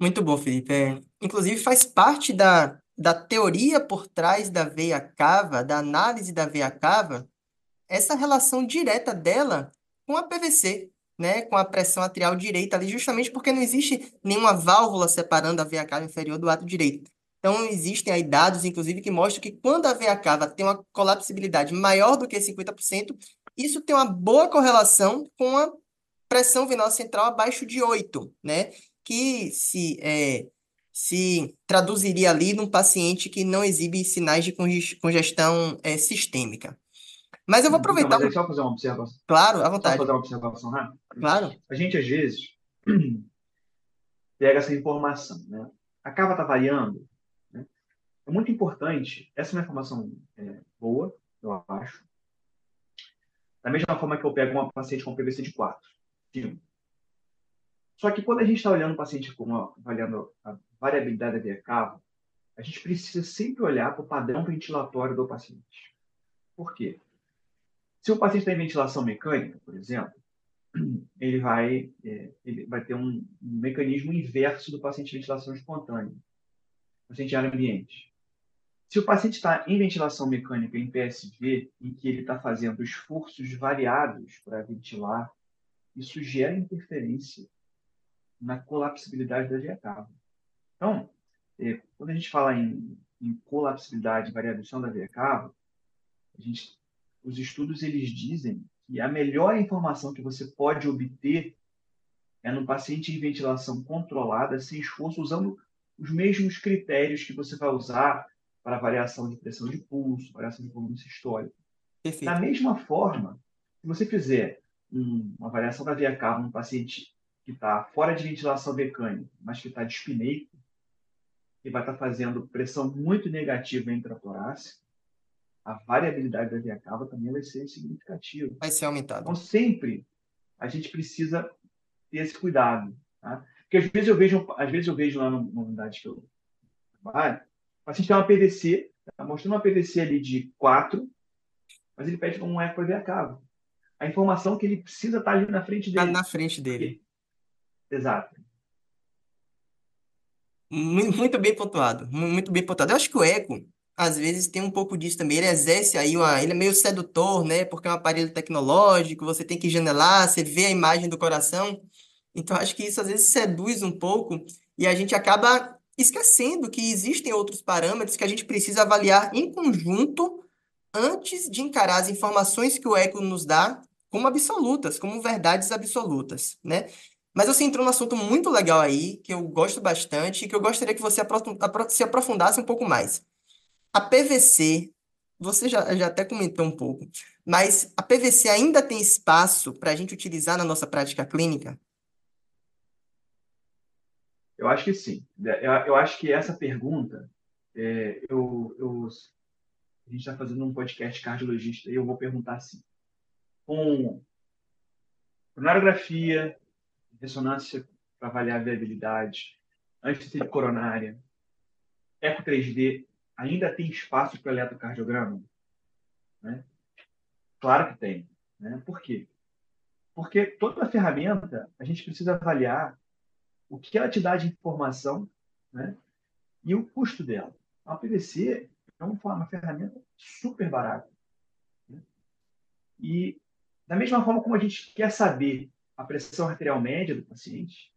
Muito bom, Felipe. É, inclusive, faz parte da, da teoria por trás da veia cava, da análise da veia cava, essa relação direta dela com a PVC, né, com a pressão atrial direita ali, justamente porque não existe nenhuma válvula separando a veia cava inferior do ato direito. Então, existem aí dados, inclusive, que mostram que quando a veia cava tem uma colapsibilidade maior do que 50%, isso tem uma boa correlação com a pressão venosa central abaixo de 8, né? Que se, é, se traduziria ali num paciente que não exibe sinais de congestão é, sistêmica. Mas eu vou Então, aproveitar. mas aí só fazer uma observação. Claro, à Só vontade. fazer uma observação rápida. Claro. A gente, às vezes, pega essa informação, né? A cava está variando, né? É muito importante, essa é uma informação é, boa, eu acho. Da mesma forma que eu pego uma paciente com PVC de 4, 5. Só que quando a gente está olhando o paciente com uma, avaliando a variabilidade da cava, a gente precisa sempre olhar para o padrão ventilatório do paciente. Por quê? Se o paciente está em ventilação mecânica, por exemplo, ele vai, é, ele vai ter um, um, mecanismo inverso do paciente em ventilação espontânea, paciente em ar ambiente. Se o paciente está em ventilação mecânica em PSV, em que ele está fazendo esforços variados para ventilar, isso gera interferência na colapsibilidade da cava. Então, é, quando a gente fala em, em colapsibilidade e variação da cava, a gente, os estudos eles dizem que a melhor informação que você pode obter é no paciente em ventilação controlada, sem esforço, usando os mesmos critérios que você vai usar para variação de pressão de pulso, variação de volume sistólico. Perfeito. Da mesma forma, se você fizer um, uma variação da via cava num paciente que está fora de ventilação mecânica, mas que está dispineico, e vai estar tá fazendo pressão muito negativa intratorácica, a variabilidade da via cava também vai ser significativa. Vai ser aumentada. Então, sempre a gente precisa ter esse cuidado. Tá? Porque às vezes eu vejo, às vezes eu vejo lá numa unidade que eu trabalho, o paciente tem uma PVC, tá mostrando uma PVC ali de 4, mas ele pede um eco para via cava. A informação que ele precisa estar tá ali na frente dele. Está na frente dele. Exato. Muito bem pontuado, muito bem pontuado. Eu acho que o eco, às vezes, tem um pouco disso também. Ele exerce aí uma. Ele é meio sedutor, né? Porque é um aparelho tecnológico, você tem que janelar, você vê a imagem do coração. Então, acho que isso às vezes seduz um pouco e a gente acaba esquecendo que existem outros parâmetros que a gente precisa avaliar em conjunto antes de encarar as informações que o eco nos dá como absolutas, como verdades absolutas, né? Mas você entrou num assunto muito legal aí, que eu gosto bastante, e que eu gostaria que você se aprofundasse um pouco mais. A PVC, você já, já até comentou um pouco, mas a PVC ainda tem espaço para a gente utilizar na nossa prática clínica? Eu acho que sim. Eu, eu acho que essa pergunta, é, eu, eu, a gente está fazendo um podcast cardiologista e eu vou perguntar assim. Com coronariografia, ressonância para avaliar a viabilidade, anestesia coronária, eco 3D, ainda tem espaço para eletrocardiograma? Né? Claro que tem. Né? Por quê? Porque toda ferramenta a gente precisa avaliar o que ela te dá de informação né? e o custo dela. A PVC é uma ferramenta super barata. Né? E da mesma forma como a gente quer saber a pressão arterial média do paciente,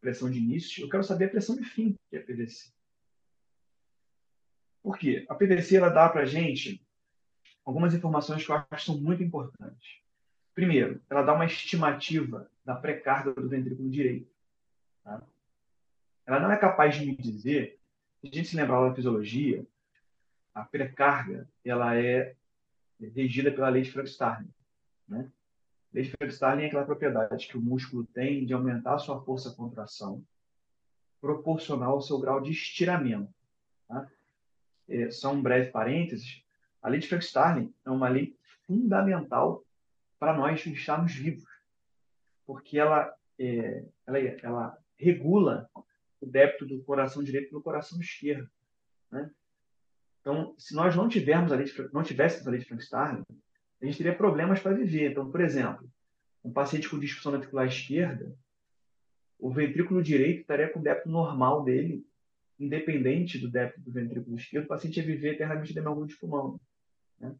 pressão de início, eu quero saber a pressão de fim, que é a PVC. Por quê? A PVC ela dá para a gente algumas informações que eu acho que são muito importantes. Primeiro, ela dá uma estimativa da pré-carga do ventrículo direito. Tá? Ela não é capaz de me dizer, se a gente se lembrar da fisiologia, a pré-carga ela é regida pela lei de Frank-Starling. Né? Lei de Frank-Starling é aquela propriedade que o músculo tem de aumentar a sua força-contração proporcional ao seu grau de estiramento. Tá? É, só um breve parênteses, a lei de Frank-Starling é uma lei fundamental para nós estarmos vivos, porque ela, é, ela, ela regula o débito do coração direito pelo coração esquerdo. Né? Então, se nós não tivermos a lei de, não tivéssemos a lei de Frank-Starling, a gente teria problemas para viver. Então, por exemplo, um paciente com disfunção ventricular esquerda, o ventrículo direito estaria com o débito normal dele, independente do débito do ventrículo esquerdo, o paciente ia viver eternamente de hemorragia de pulmão. Né?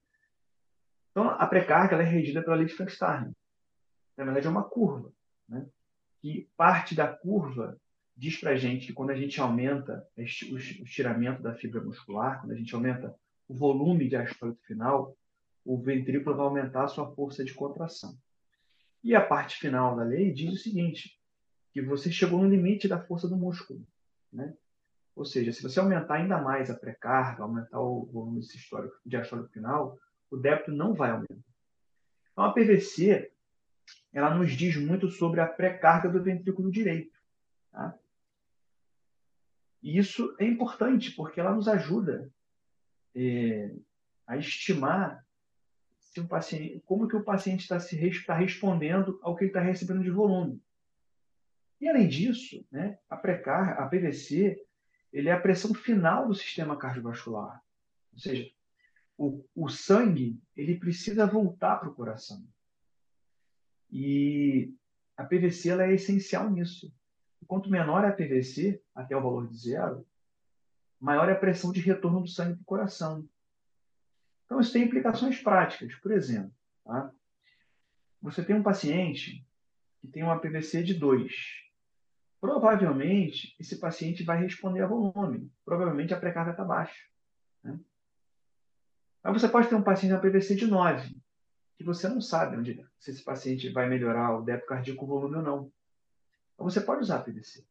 Então, a pré-carga é regida pela lei de Frankenstein. Na verdade, é uma curva. Né? Que parte da curva diz para a gente que quando a gente aumenta o estiramento da fibra muscular, quando a gente aumenta o volume de asfalto final, o ventrículo vai aumentar a sua força de contração. E a parte final da lei diz o seguinte, que você chegou no limite da força do músculo. Né? Ou seja, se você aumentar ainda mais a pré-carga, aumentar o volume diastólico final, o débito não vai aumentar. Então, a PVC ela nos diz muito sobre a pré-carga do ventrículo direito. Tá? E isso é importante, porque ela nos ajuda é, a estimar se paciente, como que o paciente está, se, está respondendo ao que ele está recebendo de volume. E além disso, né, a precar, a PVC, ele é a pressão final do sistema cardiovascular. Ou seja, o, o sangue ele precisa voltar para o coração. E a PVC ela é essencial nisso. Quanto menor é a PVC, até o valor de zero, maior é a pressão de retorno do sangue para o coração. Então, isso tem implicações práticas. Por exemplo, tá? você tem um paciente que tem uma PVC de 2. Provavelmente, esse paciente vai responder a volume. Provavelmente, a pré-carga está baixa. Né? Mas você pode ter um paciente com PVC de 9, que você não sabe onde, se esse paciente vai melhorar o débito cardíaco volume ou não. Então, você pode usar a PVC.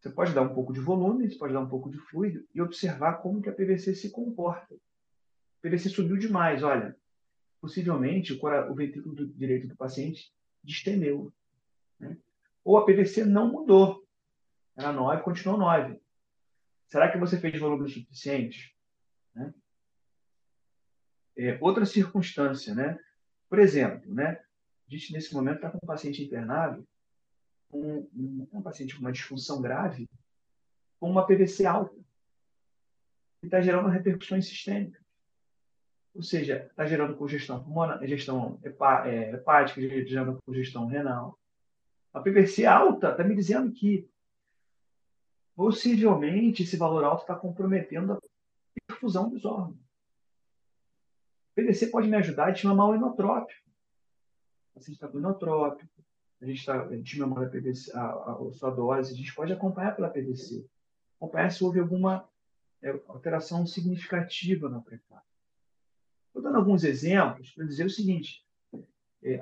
Você pode dar um pouco de volume, você pode dar um pouco de fluido e observar como que a PVC se comporta. A PVC subiu demais, olha, possivelmente o, o ventrículo do direito do paciente distendeu. Né? Ou a PVC não mudou. Era 9, continuou 9. Será que você fez volume suficiente? Né? É, outra circunstância, né? Por exemplo, né? A gente nesse momento está com um paciente internado um, um, um paciente com uma disfunção grave com uma PVC alta. E está gerando repercussões sistêmicas. Ou seja, está gerando congestão pulmonar, gestão é, hepática, gerando congestão renal. A PVC alta está me dizendo que possivelmente esse valor alto está comprometendo a perfusão dos órgãos. O PVC pode me ajudar a estimar o inotrópico. O paciente está com inotrópico, a gente está estimando a, PVC, a, a, a sua dose, a gente pode acompanhar pela PVC. Acompanhar se houve alguma é, alteração significativa na pré-carga. Estou dando alguns exemplos para dizer o seguinte: é,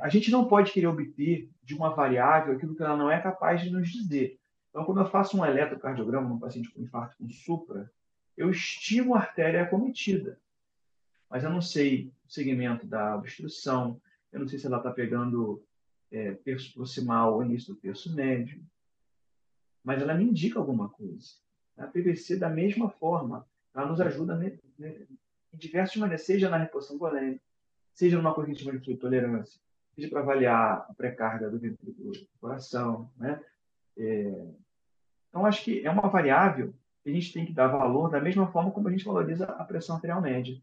a gente não pode querer obter de uma variável aquilo que ela não é capaz de nos dizer. Então, quando eu faço um eletrocardiograma num paciente com infarto com supra, eu estimo a artéria acometida, mas eu não sei o segmento da obstrução, eu não sei se ela está pegando é, terço proximal ou início do terço médio, mas ela me indica alguma coisa. A PVC, da mesma forma, ela nos ajuda em diversas maneiras, seja na reposição colêmica, seja numa coisa que a gente chama de tolerância, seja para avaliar a pré-carga do ventrículo do coração. Né? É... Então, acho que é uma variável que a gente tem que dar valor da mesma forma como a gente valoriza a pressão arterial média.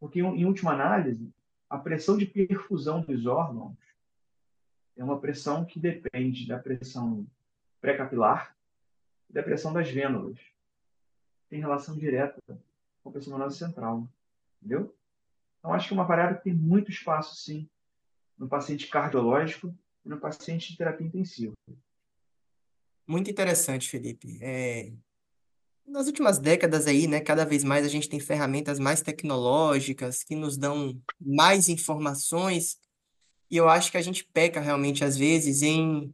Porque, em última análise, a pressão de perfusão dos órgãos é uma pressão que depende da pressão pré-capilar e da pressão das vênulas. Tem relação direta com a pressão venosa central. Entendeu? Então, acho que é uma variável que tem muito espaço, sim, no paciente cardiológico e no paciente de terapia intensiva. Muito interessante, Felipe. É... Nas últimas décadas aí, né, cada vez mais a gente tem ferramentas mais tecnológicas que nos dão mais informações e eu acho que a gente peca realmente, às vezes, em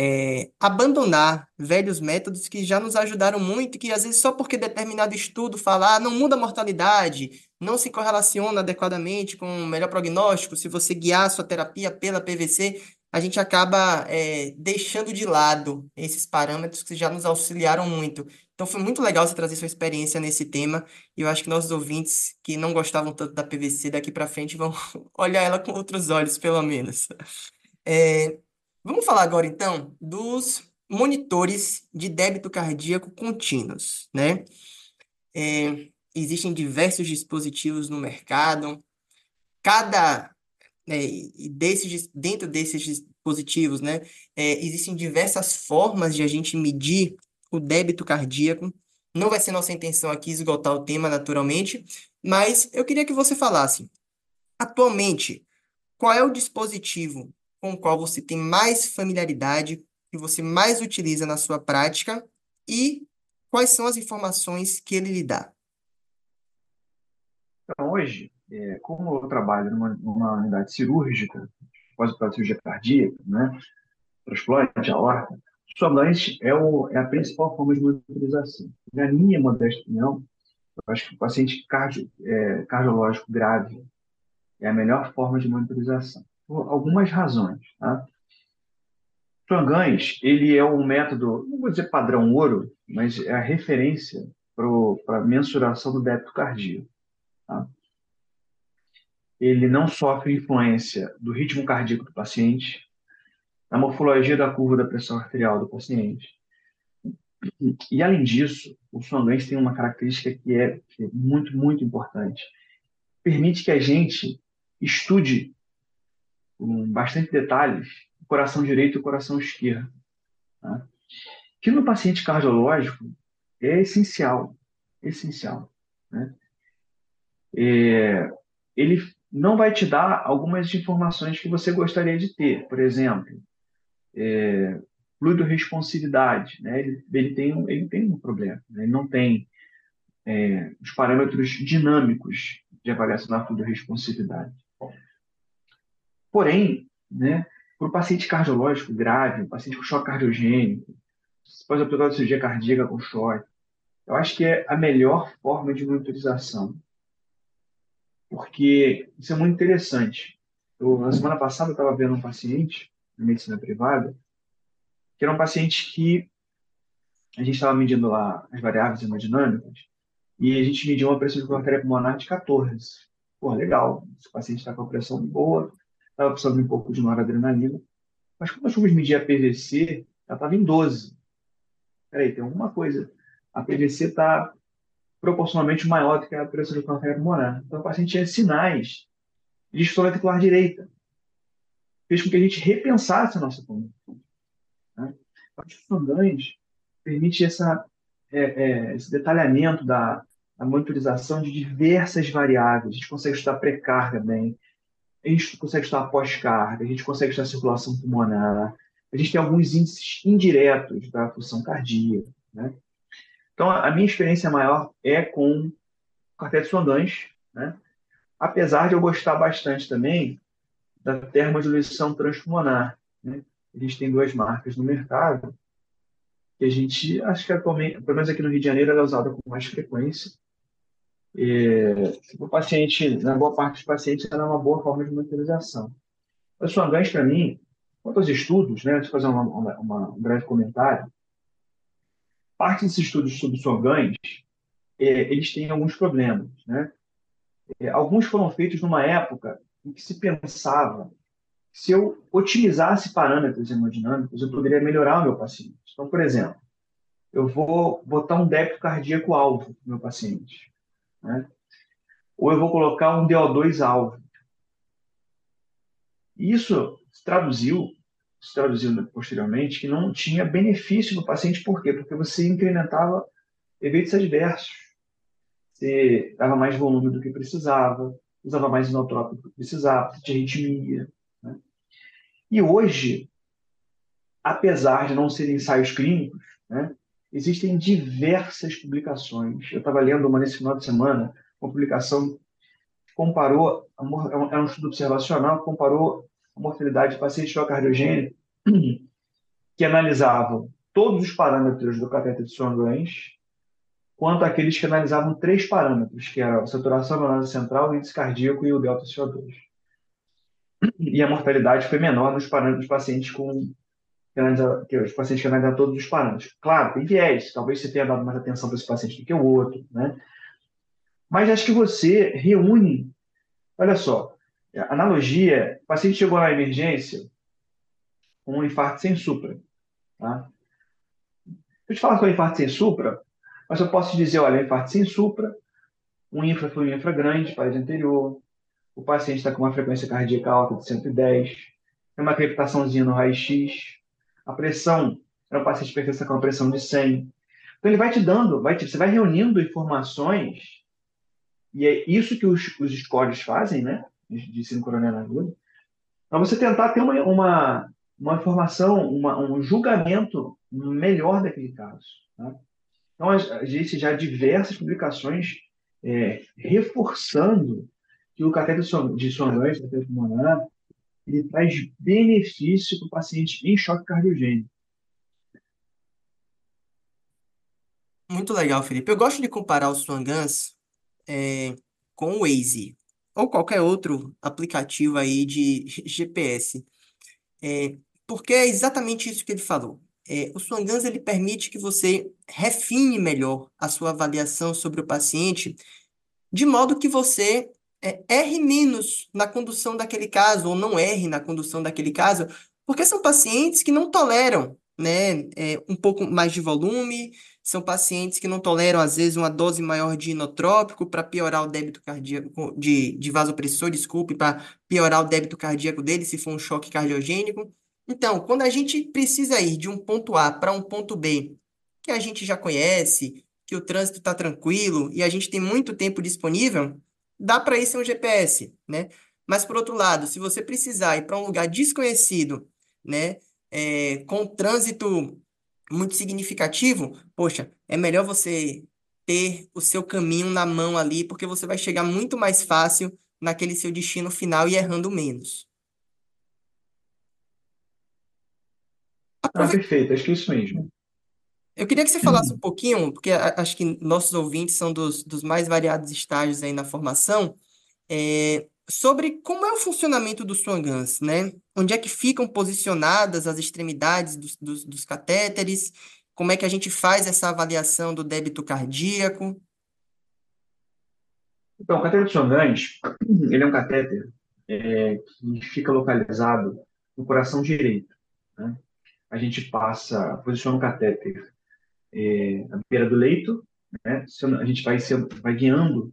é, abandonar velhos métodos que já nos ajudaram muito, e que às vezes só porque determinado estudo fala, ah, não muda a mortalidade, não se correlaciona adequadamente com o melhor prognóstico, se você guiar a sua terapia pela PVC, a gente acaba é, deixando de lado esses parâmetros que já nos auxiliaram muito. Então foi muito legal você trazer sua experiência nesse tema, e eu acho que nossos ouvintes que não gostavam tanto da PVC daqui para frente vão olhar ela com outros olhos, pelo menos. É, vamos falar agora então dos monitores de débito cardíaco contínuos, né? É, existem diversos dispositivos no mercado. Cada é, desses, dentro desses dispositivos, né? É, existem diversas formas de a gente medir o débito cardíaco. Não vai ser nossa intenção aqui esgotar o tema, naturalmente, mas eu queria que você falasse, atualmente, qual é o dispositivo com o qual você tem mais familiaridade, que você mais utiliza na sua prática e quais são as informações que ele lhe dá? Então, hoje, é, como eu trabalho numa, numa unidade cirúrgica, pós-operatória cirurgia cardíaca, né, transplante, aorta, Solange é, o, é a principal forma de monitorização. Na minha modesta opinião, eu acho que o paciente cardio, é, cardiológico grave é a melhor forma de monitorização. Por algumas razões. Tá? Frangães, ele é um método, não vou dizer padrão ouro, mas é a referência para a mensuração do débito cardíaco. Tá? Ele não sofre influência do ritmo cardíaco do paciente, da morfologia da curva da pressão arterial do paciente. E, além disso, o sonolência tem uma característica que é, que é muito, muito importante. Permite que a gente estude com bastante detalhes o coração direito e o coração esquerdo. Tá? Que no paciente cardiológico é essencial, essencial. Né? É, ele não vai te dar algumas informações que você gostaria de ter. Por exemplo, é, fluido-responsividade. Né? Ele, ele, tem um, ele tem um problema. Né? Ele não tem é, os parâmetros dinâmicos de avaliação da fluido-responsividade. Porém, né, para o paciente cardiológico grave, um paciente com choque cardiogênico, pós-operatório de cirurgia cardíaca com choque, eu acho que é a melhor forma de monitorização. Porque isso é muito interessante. Eu, na semana passada, eu estava vendo um paciente na medicina privada, que era um paciente que a gente estava medindo lá as variáveis hemodinâmicas e a gente mediu uma pressão de artéria pulmonar de 14. Pô, legal, esse paciente está com a pressão boa, estava precisando de um pouco de noradrenalina. Mas quando nós fomos medir a PVC, ela estava em 12. Peraí, tem alguma coisa. A PVC está proporcionalmente maior do que a pressão de artéria pulmonar. Então, o paciente tinha sinais de estoura ventricular direita fez com que a gente repensasse a nossa comunicação. Né? Os fandães permite essa, é, é, esse detalhamento da, da monitorização de diversas variáveis. A gente consegue estudar pré-carga bem, a gente consegue estudar pós-carga, a gente consegue estudar circulação pulmonar, a gente tem alguns índices indiretos da função cardíaca. Né? Então, a minha experiência maior é com quarteto sondães, né? apesar de eu gostar bastante também da termodiluição transpulmonar. Né? A gente tem duas marcas no mercado que a gente, acho que atualmente, pelo menos aqui no Rio de Janeiro, ela é usada com mais frequência. E, o paciente, na boa parte dos pacientes, ela é uma boa forma de monitorização. O swangans, para mim, quanto aos estudos, né, deixa eu fazer uma, uma, uma, um breve comentário. Parte desses estudos sobre swangans, é, eles têm alguns problemas. Né? É, alguns foram feitos numa época em que se pensava que se eu otimizasse parâmetros hemodinâmicos, eu poderia melhorar o meu paciente. Então, por exemplo, eu vou botar um débito cardíaco alvo no meu paciente. Né? Ou eu vou colocar um DO2 alvo. Isso se traduziu, se traduziu posteriormente, que não tinha benefício no paciente. Por quê? Porque você incrementava efeitos adversos. Você dava mais volume do que precisava, usava mais inotrópico do que precisava, tinha arritmia. Né? E hoje, apesar de não serem ensaios clínicos, né, existem diversas publicações. Eu estava lendo uma nesse final de semana, uma publicação que comparou, é um estudo observacional, comparou a mortalidade de pacientes cardiogênico que analisavam todos os parâmetros do cateter de sonolência quanto àqueles que analisavam três parâmetros, que eram a saturação venosa central, o índice cardíaco e o delta CO2. E a mortalidade foi menor nos parâmetros dos pacientes com que os pacientes que analisaram todos os parâmetros. Claro, tem viés, talvez você tenha dado mais atenção para esse paciente do que o outro, né? Mas acho que você reúne, olha só, analogia, o paciente chegou na emergência com um infarto sem supra, tá? Eu te falar com infarto sem supra, mas eu posso dizer, olha, infarto sem supra, um infra foi um infra grande, parede anterior, o paciente está com uma frequência cardíaca alta de 110, tem uma crepitaçãozinha no raio-x, a pressão, é um paciente hipertensa com uma pressão de 100. Então, ele vai te dando, vai te, você vai reunindo informações, e é isso que os, os scores fazem, né, de, de ensino coronel aguda, para você tentar ter uma, uma, uma informação, uma, um julgamento melhor daquele caso. Tá? Então, existe já diversas publicações é, reforçando que o cateter de sonância, cateter pulmonar, ele traz benefício para o paciente em choque cardiogênico. Muito legal, Felipe. Eu gosto de comparar o Swangans é, com o Waze ou qualquer outro aplicativo aí de GPS. É, porque é exatamente isso que ele falou. É, o Swangans ele permite que você refine melhor a sua avaliação sobre o paciente, de modo que você é, erre menos na condução daquele caso, ou não erre na condução daquele caso, porque são pacientes que não toleram né, é, um pouco mais de volume, são pacientes que não toleram, às vezes, uma dose maior de inotrópico para piorar o débito cardíaco, de, de vasopressor, desculpe, para piorar o débito cardíaco dele, se for um choque cardiogênico. Então, quando a gente precisa ir de um ponto A para um ponto B, que a gente já conhece, que o trânsito está tranquilo e a gente tem muito tempo disponível, dá para ir sem um GPS, né? Mas, por outro lado, se você precisar ir para um lugar desconhecido, né, é, com trânsito muito significativo, poxa, é melhor você ter o seu caminho na mão ali, porque você vai chegar muito mais fácil naquele seu destino final e errando menos. Ah, perfeito, acho que é isso mesmo. Eu queria que você falasse um pouquinho, porque acho que nossos ouvintes são dos, dos mais variados estágios aí na formação, é, sobre como é o funcionamento do Swangans, né? Onde é que ficam posicionadas as extremidades dos, dos, dos catéteres? Como é que a gente faz essa avaliação do débito cardíaco? Então, o catéter de Swangans, ele é um catéter é, que fica localizado no coração direito. Né? A gente passa, posiciona o catéter é, à beira do leito, né? a gente vai, vai guiando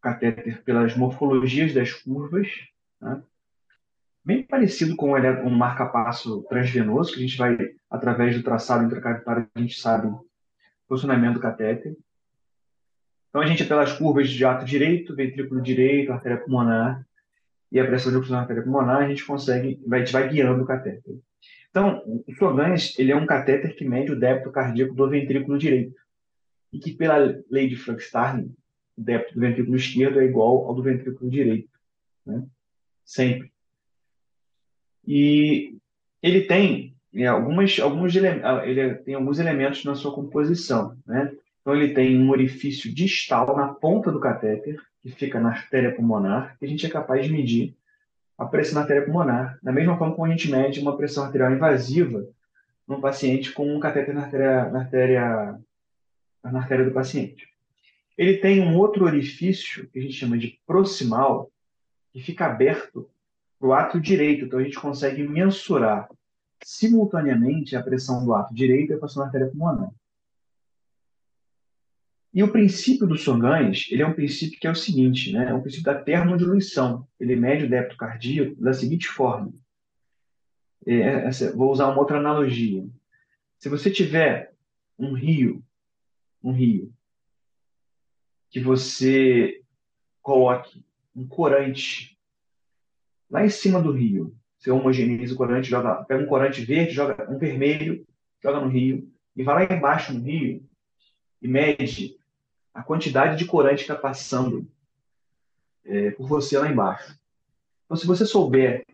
catéter pelas morfologias das curvas, né? bem parecido com um marca-passo transvenoso, que a gente vai, através do traçado intracavitário, a gente sabe o funcionamento do catéter. Então, a gente, pelas curvas de ato direito, ventrículo direito, artéria pulmonar, e a pressão de oxigênio na artéria pulmonar, a gente consegue, a gente vai guiando o catéter. Então, o Flogans, ele é um catéter que mede o débito cardíaco do ventrículo direito, e que, pela lei de Frank-Starling, o débito do ventrículo esquerdo é igual ao do ventrículo direito, né? sempre. E ele tem é, algumas, alguns ele tem alguns elementos na sua composição, né? Então ele tem um orifício distal na ponta do catéter que fica na artéria pulmonar, que a gente é capaz de medir a pressão na artéria pulmonar, da mesma forma como a gente mede uma pressão arterial invasiva num paciente com um catéter na artéria, na artéria, na artéria do paciente. Ele tem um outro orifício, que a gente chama de proximal, que fica aberto para o ato direito. Então, a gente consegue mensurar simultaneamente a pressão do ato direito e a pressão da artéria pulmonar. E o princípio do Songans, ele é um princípio que é o seguinte, né? É um princípio da termodiluição. Ele mede o débito cardíaco da seguinte forma. É, vou usar uma outra analogia. Se você tiver um rio, um rio que você coloque um corante lá em cima do rio. Você homogeneiza o corante, joga, pega um corante verde, joga um vermelho, joga no rio, e vai lá embaixo no rio e mede a quantidade de corante que está passando é, por você lá embaixo. Então, se você souber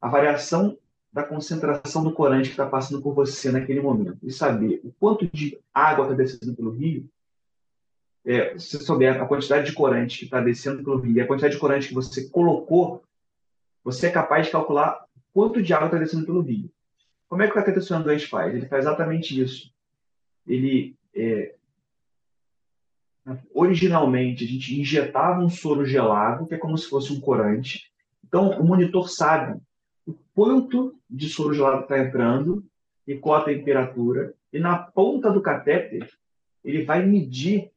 a variação da concentração do corante que está passando por você naquele momento e saber o quanto de água está descendo pelo rio, é, se você souber a quantidade de corante que está descendo pelo rio e a quantidade de corante que você colocou, você é capaz de calcular quanto de água está descendo pelo rio. Como é que o cateter sonando faz? Ele faz exatamente isso. Ele, é, originalmente, a gente injetava um soro gelado, que é como se fosse um corante. Então, o monitor sabe o quanto de soro gelado está entrando e qual a temperatura. E na ponta do catéter, ele vai medir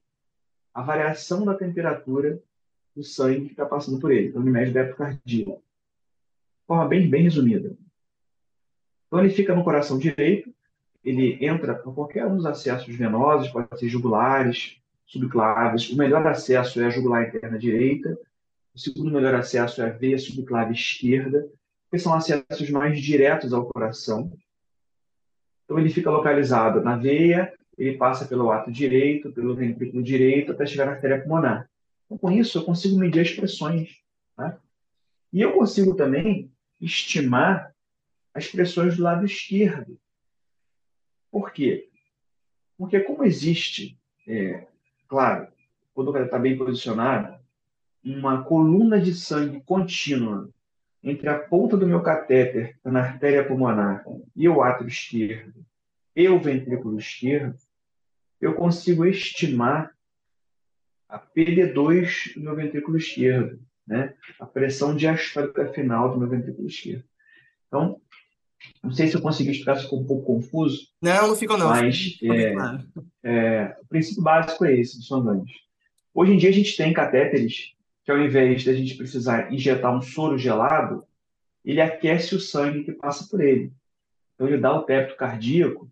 a variação da temperatura do sangue que está passando por ele. Então, ele mede o cardíaco. forma bem, bem resumida. Então, ele fica no coração direito, ele entra por qualquer um dos acessos venosos, pode ser jugulares, subclaves. O melhor acesso é a jugular interna direita, o segundo melhor acesso é a veia subclave esquerda, que são acessos mais diretos ao coração. Então, ele fica localizado na veia, ele passa pelo ato direito, pelo ventrículo direito, até chegar na artéria pulmonar. Então, com isso, eu consigo medir as pressões. Tá? E eu consigo também estimar as pressões do lado esquerdo. Por quê? Porque como existe, é, claro, quando o cara está bem posicionado, uma coluna de sangue contínua entre a ponta do meu catéter na artéria pulmonar e o átrio esquerdo e o ventrículo esquerdo, eu consigo estimar a PD2 do meu ventrículo esquerdo, né? a pressão diastólica final do meu ventrículo esquerdo. Então, não sei se eu consegui explicar, ficou um pouco confuso. Não, não ficou não. Mas é, claro. é, o princípio básico é esse, dos sondantes. Hoje em dia a gente tem catéteres que ao invés de a gente precisar injetar um soro gelado, ele aquece o sangue que passa por ele. Então ele dá o teto cardíaco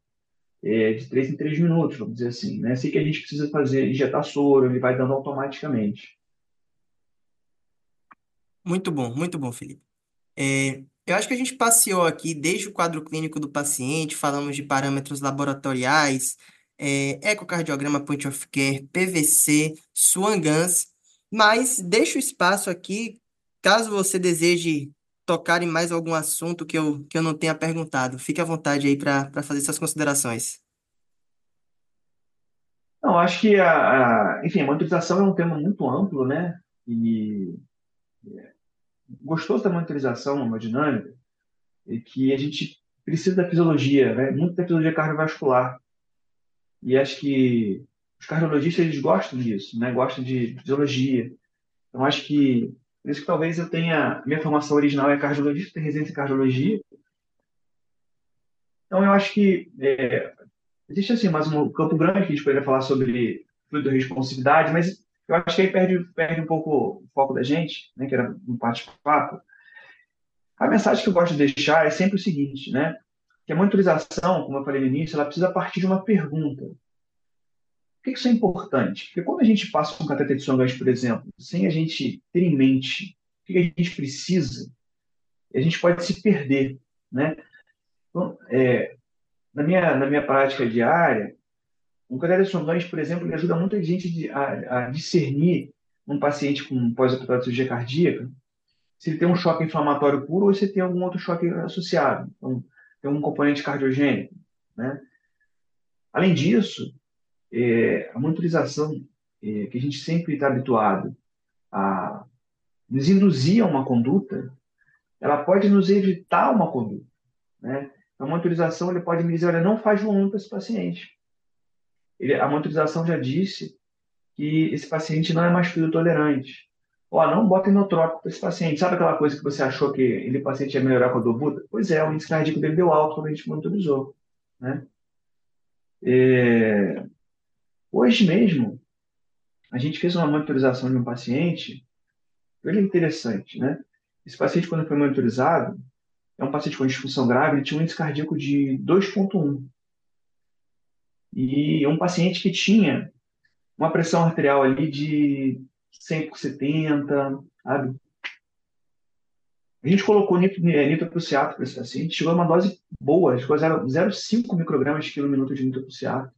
é, de 3 em 3 minutos, vamos dizer assim. Né? Assim que a gente precisa fazer, injetar soro, ele vai dando automaticamente. Muito bom, muito bom, Felipe. É, eu acho que a gente passeou aqui desde o quadro clínico do paciente, falamos de parâmetros laboratoriais, é, ecocardiograma point of care, PVC, Swan-Ganz, mas deixo espaço aqui, caso você deseje tocar em mais algum assunto que eu, que eu não tenha perguntado. Fique à vontade aí para fazer suas considerações. Não, acho que a, a, enfim, a monitorização é um tema muito amplo, né? E gostoso da monitorização hemodinâmica é que a gente precisa da fisiologia, né? muito da fisiologia cardiovascular. E acho que os cardiologistas eles gostam disso, né? gostam de fisiologia. Então acho que por isso que talvez eu tenha minha formação original é cardiologista, tenho residência em cardiologia. Então eu acho que é, existe assim mais um campo grande que a gente poderia falar sobre fluido responsividade, mas eu acho que aí perde, perde um pouco o foco da gente, né, que era um bate-papo. A mensagem que eu gosto de deixar é sempre o seguinte, né? Que a monitorização, como eu falei no início, ela precisa partir de uma pergunta. Por que isso é importante? Porque quando a gente passa um cateter de sonagem, por exemplo, sem a gente ter em mente o que a gente precisa, a gente pode se perder, né? Então, é, na, minha, na minha prática diária, de sondões, por exemplo, ele ajuda muita gente a, a discernir um paciente com pós-operatório de cirurgia cardíaca se ele tem um choque inflamatório puro ou se tem algum outro choque associado. Então, tem um componente cardiogênico. Né? Além disso, é, a monitorização é, que a gente sempre está habituado a nos induzir a uma conduta, ela pode nos evitar uma conduta. Né? A monitorização ele pode me dizer, olha, não faz volume para esse paciente ele, a monitorização já disse que esse paciente não é mais fluido tolerante. Ó, não bota inotrópico para esse paciente. Sabe aquela coisa que você achou que ele paciente ia melhorar com a dobuta? Pois é, o índice cardíaco dele deu alto quando a gente monitorizou. Né? É... Hoje mesmo, a gente fez uma monitorização de um paciente, ele é interessante, né? Esse paciente, quando foi monitorizado, é um paciente com disfunção grave, ele tinha um índice cardíaco de 2,1 e um paciente que tinha uma pressão arterial ali de 100 por 70, sabe? A gente colocou nitroprusiato para esse paciente, chegou a uma dose boa, chegou a 0,5 microgramas de quilo minuto de nitroprusiato.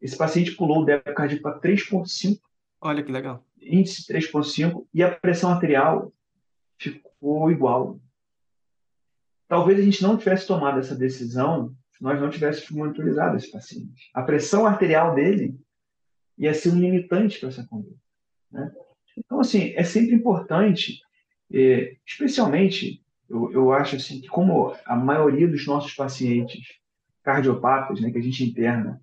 Esse paciente pulou o débito cardíaco para 3,5. Olha que legal. Índice 3,5 e a pressão arterial ficou igual. Talvez a gente não tivesse tomado essa decisão se nós não tivéssemos monitorizado esse paciente. A pressão arterial dele ia ser um limitante para essa conduta. Né? Então, assim, é sempre importante, é, especialmente, eu, eu acho assim, que como a maioria dos nossos pacientes cardiopatas, né, que a gente interna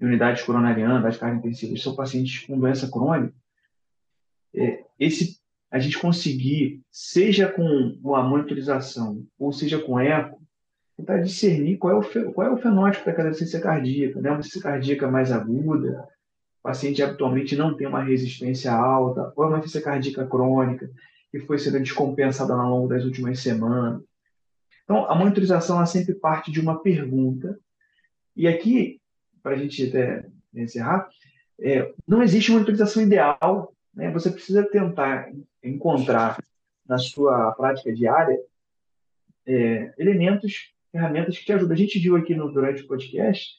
em unidades coronarianas, unidades cardiointensivas, são pacientes com doença crônica, é, esse, a gente conseguir, seja com a monitorização ou seja com eco, tentar discernir qual é o, qual é o fenótipo daquela insuficiência cardíaca. Né? Uma insuficiência cardíaca mais aguda, o paciente habitualmente não tem uma resistência alta, ou é uma insuficiência cardíaca crônica. que foi sendo descompensada ao longo das últimas semanas. Então, a monitorização ela sempre parte de uma pergunta. E aqui, para a gente até encerrar, é, não existe monitorização ideal. Né? Você precisa tentar encontrar na sua prática diária é, elementos, ferramentas que te ajudam. A gente viu aqui no, durante o podcast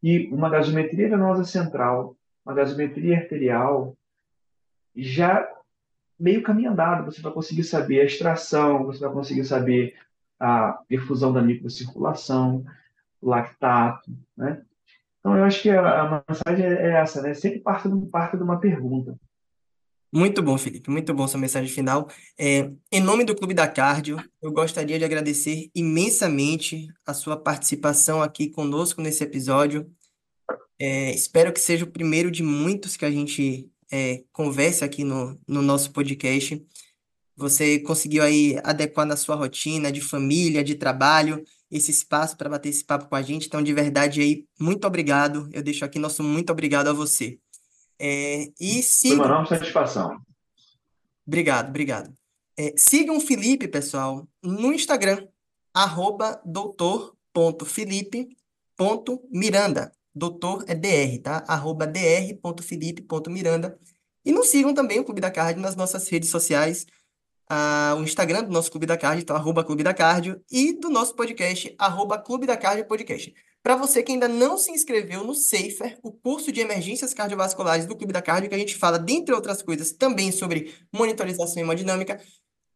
que uma gasometria venosa central, uma gasometria arterial, já meio caminho andado, você vai conseguir saber a extração, você vai conseguir saber a perfusão da microcirculação, lactato, né? Então, eu acho que a, a mensagem é essa, né? Sempre parte, parte de uma pergunta. Muito bom, Felipe. Muito bom sua mensagem final. É, em nome do Clube da Cardio, eu gostaria de agradecer imensamente a sua participação aqui conosco nesse episódio. É, espero que seja o primeiro de muitos que a gente é, converse aqui no, no nosso podcast. Você conseguiu aí adequar na sua rotina de família, de trabalho, esse espaço para bater esse papo com a gente. Então, de verdade aí, muito obrigado. Eu deixo aqui nosso muito obrigado a você. É, e Foi uma enorme satisfação. Obrigado, obrigado. É, sigam o Felipe, pessoal, no Instagram, arroba doutor.felipe.miranda. Doutor é DR, tá? Arroba dr.felipe.miranda. E nos sigam também o Clube da Cardio nas nossas redes sociais, ah, o Instagram do nosso Clube da Cardio, então arroba Clube da Cardio, e do nosso podcast, arroba Clube da Cardio Podcast. Para você que ainda não se inscreveu no SAFER, o curso de emergências cardiovasculares do Clube da Cardio, que a gente fala, dentre outras coisas, também sobre monitorização hemodinâmica,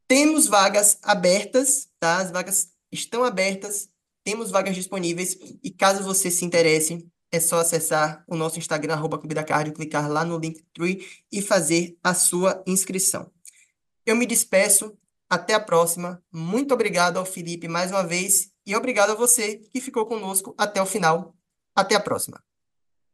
temos vagas abertas, tá? As vagas estão abertas, temos vagas disponíveis, e caso você se interesse, é só acessar o nosso Instagram, arroba Clube da Cardio, clicar lá no Linktree e fazer a sua inscrição. Eu me despeço, até a próxima. Muito obrigado ao Felipe mais uma vez e obrigado a você que ficou conosco até o final. Até a próxima.